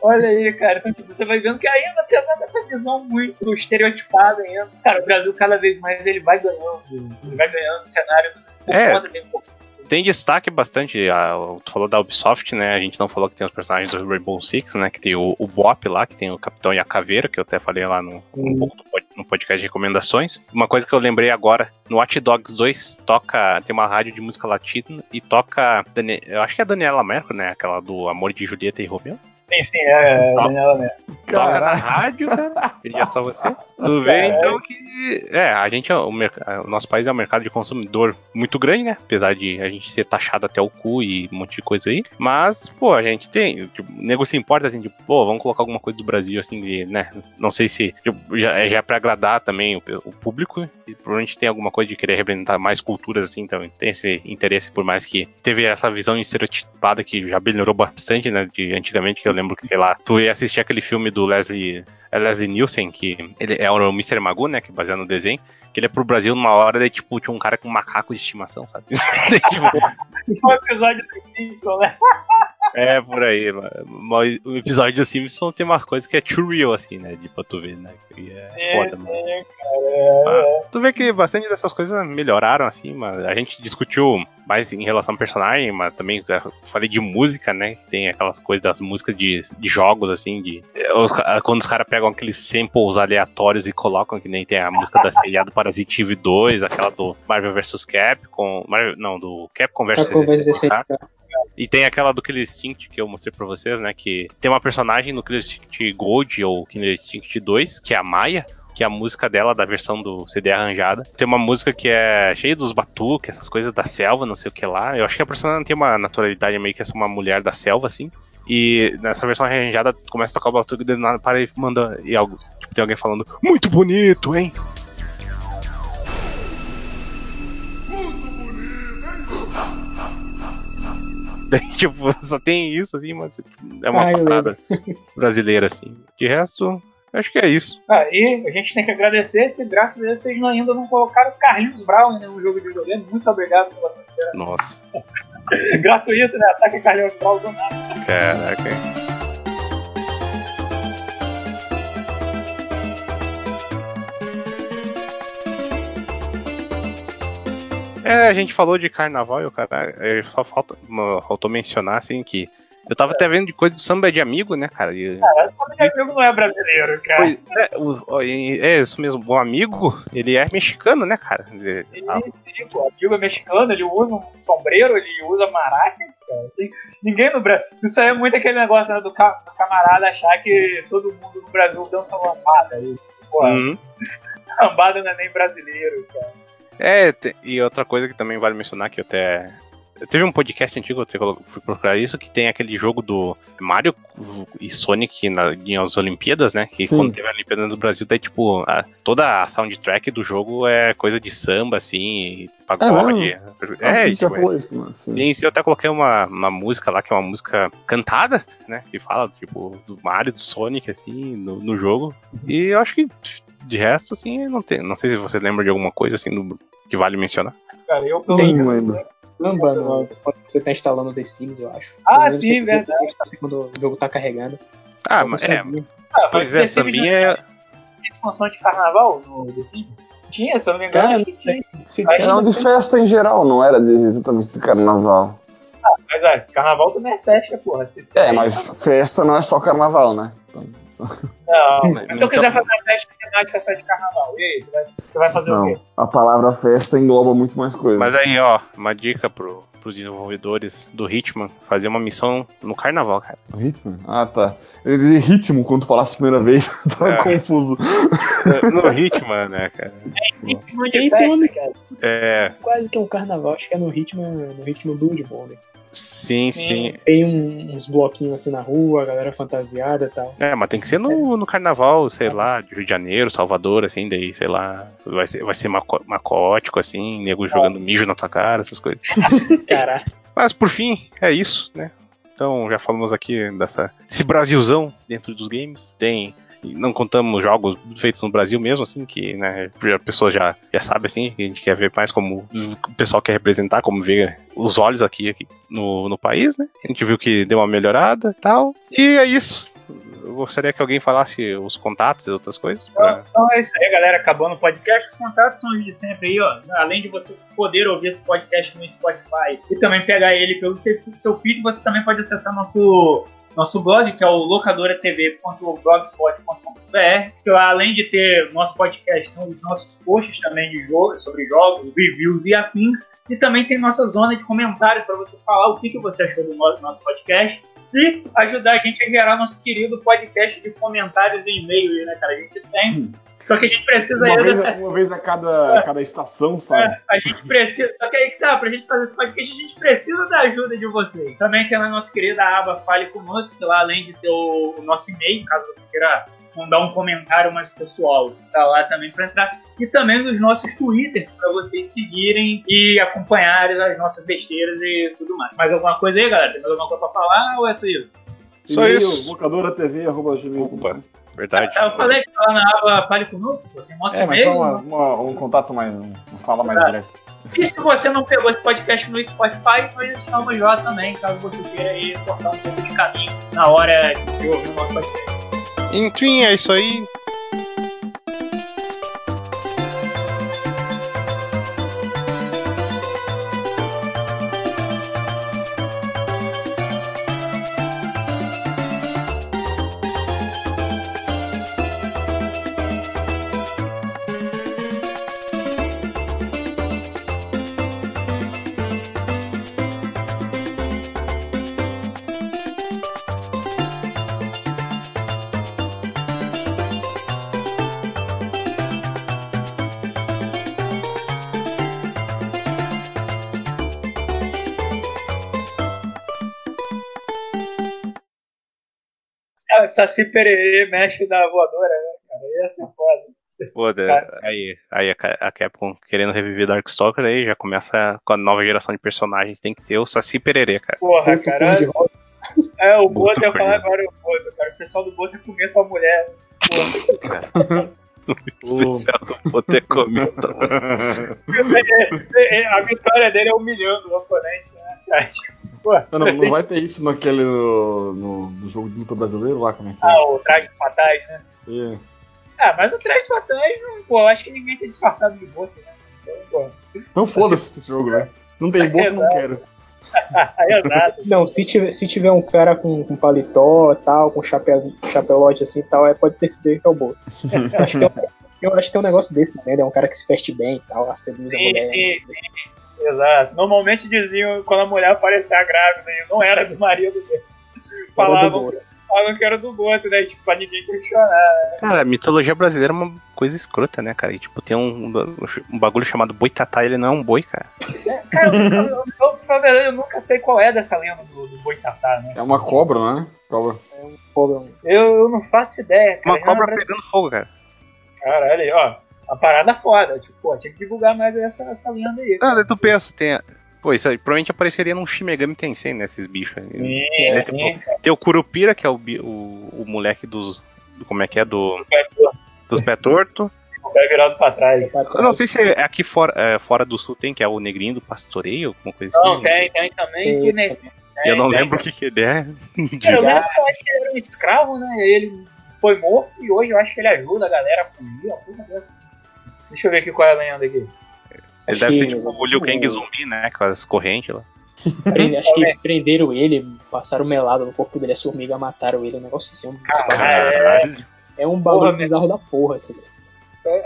Olha aí, cara. Então, tipo, você vai vendo que ainda, apesar dessa visão muito estereotipada ainda, cara, o Brasil cada vez mais ele vai ganhando, ele vai ganhando cenário é, tem destaque bastante. A, tu falou da Ubisoft, né? A gente não falou que tem os personagens do Rainbow Six, né? Que tem o, o Bop lá, que tem o Capitão e a Caveira, que eu até falei lá no, um pouco do, no podcast de recomendações. Uma coisa que eu lembrei agora, no Watch Dogs 2 toca, tem uma rádio de música latina e toca, eu acho que é a Daniela Mercury, né? Aquela do Amor de Julieta e Romeu. Sim, sim, é, é Daniela Mercury. Toca na rádio, cara. Pedia só você. Tu vê então que é, a gente é o, o, nosso país é um mercado de consumidor muito grande, né? Apesar de a gente ser taxado até o cu e um monte de coisa aí. Mas, pô, a gente tem. Tipo, o nego se importa assim, tipo, pô, vamos colocar alguma coisa do Brasil, assim, de, né? Não sei se tipo, já, é, já é pra agradar também o, o, público. E provavelmente tem alguma coisa de querer representar mais culturas, assim, então tem esse interesse, por mais que teve essa visão estereotipada que já melhorou bastante, né? De antigamente, que eu lembro que, sei lá, tu ia assistir aquele filme do Leslie é Leslie Nielsen, que ele é o Mr. Magoo, né? Que é baseado no desenho. Que ele é pro Brasil numa hora, daí, tipo, tinha um cara com um macaco de estimação, sabe? (laughs) (laughs) tipo, um episódio do Simpson, né? É, por aí. O episódio do Simpson tem uma coisa que é too real, assim, né? De pra tu ver, né? Que é, é foda, mano. É, cara, tu vê que bastante dessas coisas melhoraram, assim, mas a gente discutiu mais em relação ao personagem, mas também falei de música, né? Tem aquelas coisas das músicas de, de jogos, assim, de. Quando os caras pegam aqueles samples aleatórios e colocam, que nem tem a música da seriado Parasite Eve 2, aquela do Marvel vs Capcom. Marvel, não, do Capcom vs. Capcom vs. E tem aquela do Killer Instinct que eu mostrei pra vocês, né? Que tem uma personagem no Killer Instinct Gold ou Killer Instinct 2, que é a Maia, que é a música dela, da versão do CD arranjada. Tem uma música que é cheia dos batuques, essas coisas da selva, não sei o que lá. Eu acho que a personagem tem uma naturalidade meio que é uma mulher da selva, assim. E nessa versão arranjada começa a tocar o batuque e do nada para e manda. E algo, tipo, tem alguém falando, muito bonito, hein? Daí, (laughs) tipo, só tem isso, assim, mas é uma Ai, parada (laughs) brasileira, assim. De resto, acho que é isso. Aí, a gente tem que agradecer que, graças a Deus, vocês ainda não colocaram Carlinhos Brown no jogo de videogame. Muito obrigado pela consideração. Nossa. (laughs) Gratuito, né? Ataque Carlinhos Brown do nada. Caraca. É, a gente falou de carnaval e o cara. Só falta, faltou mencionar, assim, que. Eu tava é. até vendo de coisa do samba de amigo, né, cara? E, cara, samba de amigo não é brasileiro, cara. É, o, é, isso mesmo. O amigo, ele é mexicano, né, cara? Ele, ah. o amigo é mexicano, ele usa um sombreiro, ele usa maracas, cara. Tem, ninguém no Brasil. Isso aí é muito aquele negócio né, do, camarada achar que todo mundo no Brasil dança lambada. E, pô, uhum. (laughs) lambada não é nem brasileiro, cara. É, e outra coisa que também vale mencionar, que eu até. Teve um podcast antigo, eu fui procurar isso, que tem aquele jogo do Mario e Sonic nas Olimpíadas, né? Que Sim. quando teve a Olimpíada do Brasil, daí, tipo, a, toda a soundtrack do jogo é coisa de samba, assim, pagode. É, é, é tipo, é, isso, assim. Sim, sim, eu até coloquei uma, uma música lá, que é uma música cantada, né? Que fala, tipo, do Mario, do Sonic, assim, no, no jogo. E eu acho que de resto, assim, não tem. Não sei se você lembra de alguma coisa assim do, que vale mencionar. Cara, eu pelo Tenho ainda. Lembando, você tá instalando The Sims, eu acho. Ah, sim, verdade. Quando o jogo tá carregando. Ah, Joga mas é. Ah, mas Pois é, sambinha não é- tinha expansão de carnaval no The Sims? Tinha, se eu não me engano, Cara, acho que tinha. Era de festa em geral, não era de, exatamente de carnaval. Mas ah, carnaval também é festa, porra. Se É, mas festa não é só carnaval, né? Então, Não, (laughs) Mas se eu então- quiser fazer uma festa temática só de carnaval, e aí? Você vai, você vai fazer o não. quê? A palavra festa engloba muito mais coisas. Mas aí, ó, uma dica pro, pros desenvolvedores do Hitman, fazer uma missão no carnaval, cara. Ritmo? Ah, tá. Eu disse ritmo quando tu falasse a primeira vez. (laughs) Tava É. confuso. No Hitman, né, cara? Ritmo de Tem- festa, um- cara. É, quase que é um carnaval, acho que é no ritmo, no ritmo Bloodborne. Sim, Sim. sim. Tem um- uns bloquinhos assim na rua, a galera fantasiada e tal. É, mas tem que ser no, no carnaval, sei lá, de Rio de Janeiro, Salvador, assim, daí, sei lá, vai ser, vai ser maco- macótico, assim, nego jogando mijo na tua cara, essas coisas. (laughs) Caralho. Mas por fim, é isso, né? Então já falamos aqui dessa esse Brasilzão dentro dos games. Tem não contamos jogos feitos no Brasil mesmo, assim, que né, a pessoa já, já sabe assim, que a gente quer ver mais como o pessoal quer representar, como ver os olhos aqui, aqui no, no país, né? A gente viu que deu uma melhorada e tal. E é isso. Eu gostaria que alguém falasse os contatos e outras coisas. pra- Então é isso aí, galera. Acabando o podcast. Os contatos são de sempre aí, ó. Além de você poder ouvir esse podcast no Spotify e também pegar ele pelo seu, seu feed, você também pode acessar nosso, nosso blog, que é o locadoratv.blogspot.com.br. Que além de ter nosso podcast, tem os nossos posts também de jogo, sobre jogos, reviews e afins. E também tem nossa zona de comentários para você falar o que, que você achou do nosso podcast. E ajudar a gente a gerar nosso querido podcast de comentários e e-mail, né, cara? A gente tem. Só que a gente precisa Uma vez, dessa- a- uma vez a cada, (laughs) a cada estação, sabe? é, a gente precisa. Só que aí que tá, pra gente fazer esse podcast, a gente precisa da ajuda de vocês. Também tem na nossa querida aba Fale Conosco, que lá além de ter o, o nosso e-mail, caso você queira mandar um comentário mais pessoal, tá lá também pra entrar. E também nos nossos twitters, pra vocês seguirem e acompanharem as nossas besteiras e tudo mais. Mais alguma coisa aí, galera? Tem mais alguma coisa pra falar ou é só isso? Só E-mail, isso. locadoratv.gmail.com. Opa, verdade. Ah, Eu falei que tá lá na aba Fale Conosco, pô, tem nosso É, mas e-mail. só uma- uma- um contato mais. Uma fala mais Tá. direto. E se você não pegou esse podcast no Spotify, nós estamos lá também, caso você queira aí cortar um pouco de caminho na hora de ouvir o nosso podcast. Enfim, é isso aí. Sa- Saci Pererê, mestre da voadora, né, cara? Ia ser foda. Pô, da- aí, aí a Ca- a Capcom querendo reviver Darkstalker aí já começa com a nova geração de personagens. Tem que ter o Saci Pererê, cara. Porra, cara. É, o Boto Boto ia falar agora o Boto, cara. O (laughs) especial do Boto é comer tua mulher. Porra. Especial do Poder Comer. É, é, A vitória dele é humilhando o oponente, né, cara? Não, não, assim, não (laughs) vai ter isso naquele. No, no, no jogo de luta brasileiro lá, como é que é? ah, o traje fatais, né? É. Ah, mas o traje fatais, pô, eu acho que ninguém tá disfarçado de Boto, né? Então, pô. Então foda-se esse jogo, né? Não tem boto, não quero. (laughs) Exato. Não, se tiver, se tiver um cara com, com paletó e tal, com chapéu, chapelote assim e tal, é, pode ter sido ele que é o Boto. (laughs) Eu acho que tem, um- eu acho que tem um negócio desse também, né? É um cara que se veste bem e tal, a seduz a Sim, mulher. sim, sim. Exato. Normalmente diziam quando a mulher aparecia grávida e não era do marido dele. Falavam, falavam que era do Boto, né? Tipo, pra ninguém questionar. Cara, a mitologia brasileira é uma coisa escrota, né, cara? E, tipo, tem um, um bagulho chamado boitatá, ele não é um boi, cara. Cara, eu, eu, pra verdade, eu nunca sei qual é dessa lenda do, do Boitatá, né? É uma cobra, né? Cobra. Pô, Eu, eu não faço ideia, cara. Uma cobra Não, pegando fogo, cara. Caralho, ó. Uma parada foda. Tipo, pô, tinha que divulgar mais essa, essa lenda aí. Ah, daí tu pensa, tem. Pô, isso aí provavelmente apareceria num Shimegami Tensei, né? Esses bichos aí. Sim, É, sim. Tem o Curupira, que é o, o, o moleque dos. do- como é que é? Do, dos pé torto. O pé virado pra trás. Eu não sei se é aqui fora, é, fora do sul tem, que é o negrinho do pastoreio, alguma coisa Não, assim. tem, tem também. Tem. E eu não É, lembro o que, que ele é. Cara, (laughs) eu lembro que eu acho que ele era um escravo, né? Ele foi morto e hoje eu acho que ele ajuda a galera a fugir, uma coisa dessas. Deixa eu ver aqui qual é a lenda aqui. Ele Acho deve ser tipo o Liu Kang zumbi, né? Com as correntes lá. (laughs) Prende- acho que prenderam ele, passaram melado no corpo dele, as formigas mataram ele, um negócio assim. Um, Caralho. é um bagulho Porra, bizarro da porra, assim.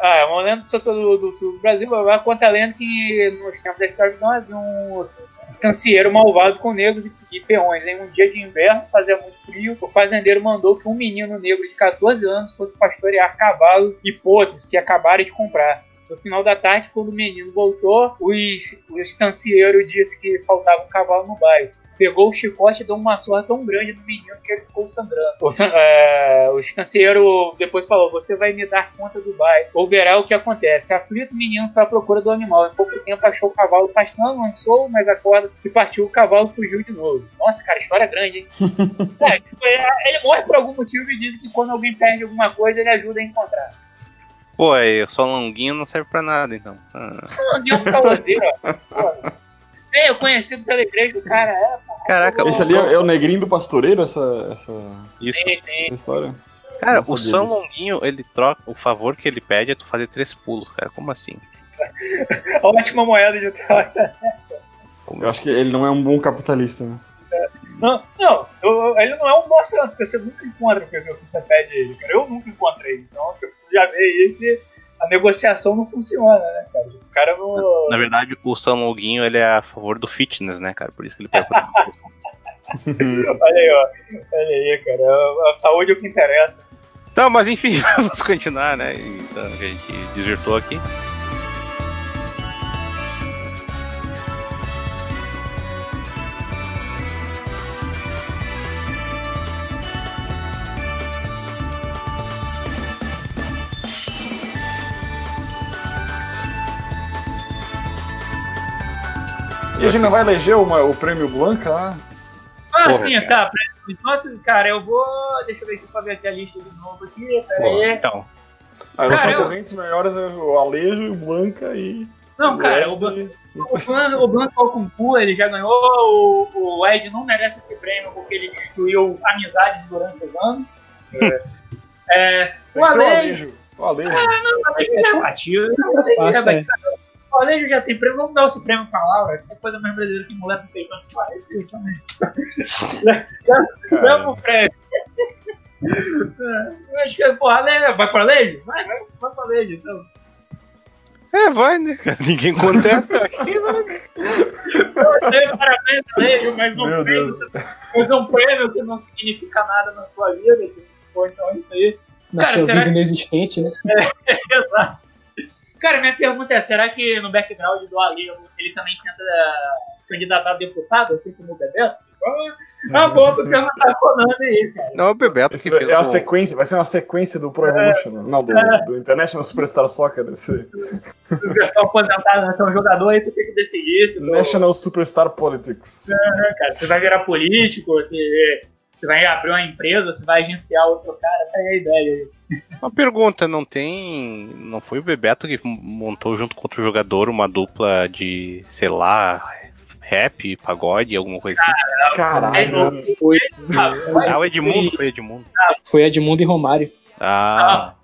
Ah, é uma lenda do, do, do Brasil. Agora conta a lenda que nos tempos da escravidão havia um estancieiro malvado com negros e, peões. Em um dia de inverno, fazia muito frio, o fazendeiro mandou que um menino negro de 14 anos fosse pastorear cavalos e potros que acabaram de comprar. No final da tarde, quando o menino voltou, o estancieiro disse que faltava um cavalo no bairro. Pegou o chicote e deu uma surra tão grande no menino que ele ficou sangrando. O, san- é, o depois falou: Você vai me dar conta do bairro, ou verá o que acontece. Aflito, o menino foi à procura do animal. Em pouco tempo achou o cavalo pastando, lançou mais as cordas e partiu o cavalo e fugiu de novo. Nossa, cara, história grande, hein? (laughs) É, tipo, é, ele morre por algum motivo e diz que quando alguém perde alguma coisa, ele ajuda a encontrar. Pô, aí, só longuinho não serve pra nada, então. Ah. Não, um caloteiro, ó. (laughs) Eu conheci pela igreja o cara, é, pô. Caraca, Esse o ali é, é o negrinho do pastoreiro, essa, essa, Isso. Sim, sim. essa história? Cara, Não o São disso. Longuinho, ele troca. O favor que ele pede é tu fazer três pulos, cara. Como assim? (laughs) Ótima moeda de troca. Eu acho que ele não é um bom capitalista, né? Não, não eu- ele não é um bom assinante, porque você nunca encontra o que você pede ele, cara. Eu nunca encontrei. Então, tipo, já aí que a negociação não funciona, né, cara? O cara não. Na verdade, o São Longuinho, ele é a favor do fitness, né, cara? Por isso que ele pra (laughs) Olha aí, ó. Olha aí, cara. A, saúde é o que interessa. Tá, mas enfim, (laughs) vamos continuar, né? Então, a gente desvirtuou aqui. E a gente não vai eleger uma- o prêmio Blanca lá? Ah, Porra, sim, cara. tá. Então, assim, cara, eu vou. Deixa eu ver aqui, só ver aqui a lista de novo aqui. Pera aí. Então, Ah, os eu- concorrentes maiores é o Alejo, o Blanca e. Não, cara, o, Blan- o, Blan- o Blanco Alcumpu, ele já ganhou. O, o Ed não merece esse prêmio porque ele destruiu amizades durante os anos. É, o Tem que ser o Ale, Alejo. O Alejo. o Ale é batido. fácil, né? O Alejo já tem prêmio, vamos dar esse prêmio pra Laura, que é coisa mais brasileira que mulher com peitão que parece isso também. (laughs) Damos o prêmio. Eu acho que, pô, Ale, vai pro Alejo? Vai, vai, vai pro Alejo, então. é, vai, né? cara? Ninguém contesta aqui. (laughs) Então, Parabéns, Alejo, mais um Meu prêmio. Mais um prêmio que não significa nada na sua vida. que, Pô, então é isso aí. Na Cara, sua vida que- inexistente, né? (laughs) Exato. Cara, minha pergunta é: será que no background do Ali ele também tenta se candidatar a deputado, assim como o Bebeto? Ah, boa pra perguntar pro Nando aí, cara. Não, é o Bebeto Esse que fez é a o- sequência, vai ser uma sequência do Pro Evolution, não, do, do International Superstar Soccer, desse O pessoal aposentado, né? Você é um jogador aí, tu tem que decidir se tu, National Superstar Politics. né, cara, você vai virar político, se você vai abrir uma empresa, você vai agenciar outro cara, tem a ideia aí. Uma pergunta, não tem. Não foi o Bebeto que montou junto com outro jogador uma dupla de, sei lá, rap, pagode, alguma coisa assim? Caralho. Foi, Ah, o Edmundo, foi Edmundo. foi Edmundo e Romário. Ah,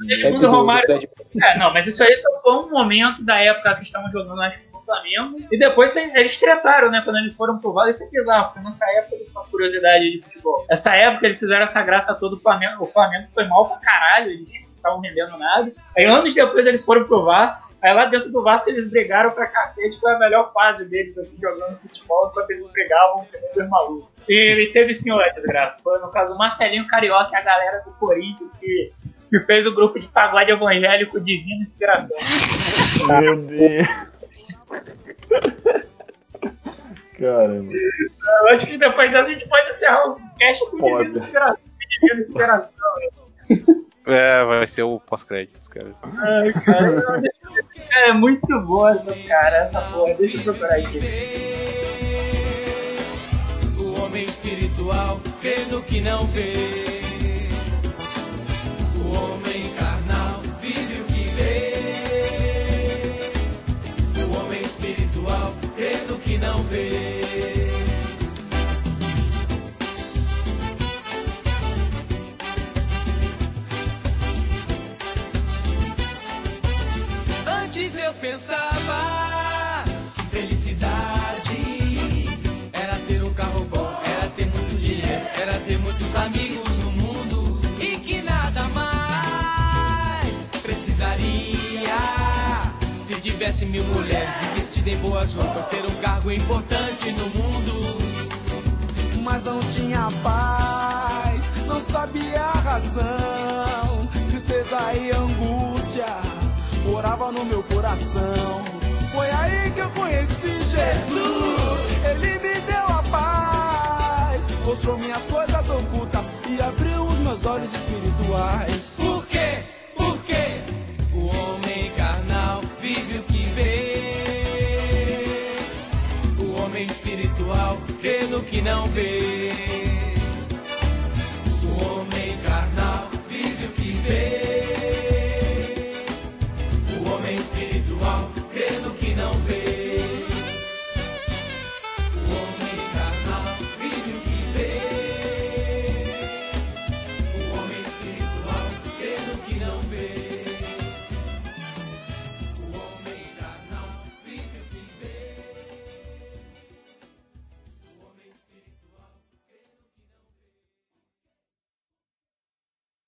Edmundo do- do Romário É, não, mas isso aí só foi um momento da época que estavam jogando, acho Flamengo. E depois eles tretaram, né? Quando eles foram provados. Isso é bizarro, porque nessa época, uma curiosidade de futebol. Essa época eles fizeram essa graça toda do Flamengo. O Flamengo foi mal pra caralho, eles não estavam rendendo nada. Aí anos depois eles foram pro Vasco. Aí lá dentro do Vasco eles brigaram pra cacete. Foi a melhor fase deles, assim, jogando futebol, enquanto eles brigavam com os malucos. E ele teve sim, olha, desgraça. Foi no caso o Marcelinho Carioca e a galera do Corinthians que que fez o grupo de pagode evangélico Divina Inspiração. Meu Deus. Caramba. Eu acho que depois dessa a gente pode encerrar o cast com Pode. Divina Inspiração. Divina Inspiração. (laughs) é, vai ser o pós-créditos, cara. Ai, cara, é muito boa essa cara, essa porra. Deixa eu procurar aqui. O homem espiritual crê no que não vê. O homem carnal vive o que vê. O homem espiritual crê no que não vê. Pensava que felicidade era ter um carro bom, era ter muito dinheiro, era ter muitos amigos no mundo e que nada mais precisaria. Se tivesse mil mulheres vestidas em boas roupas, ter um cargo importante no mundo. Mas não tinha paz, não sabia a razão. Tristeza e angústia morava no meu coração. Foi aí que eu conheci Jesus. Ele me deu a paz, mostrou minhas coisas ocultas e abriu os meus olhos espirituais. Por quê? Por quê? O homem carnal vive o que vê. O homem espiritual crê no que não vê.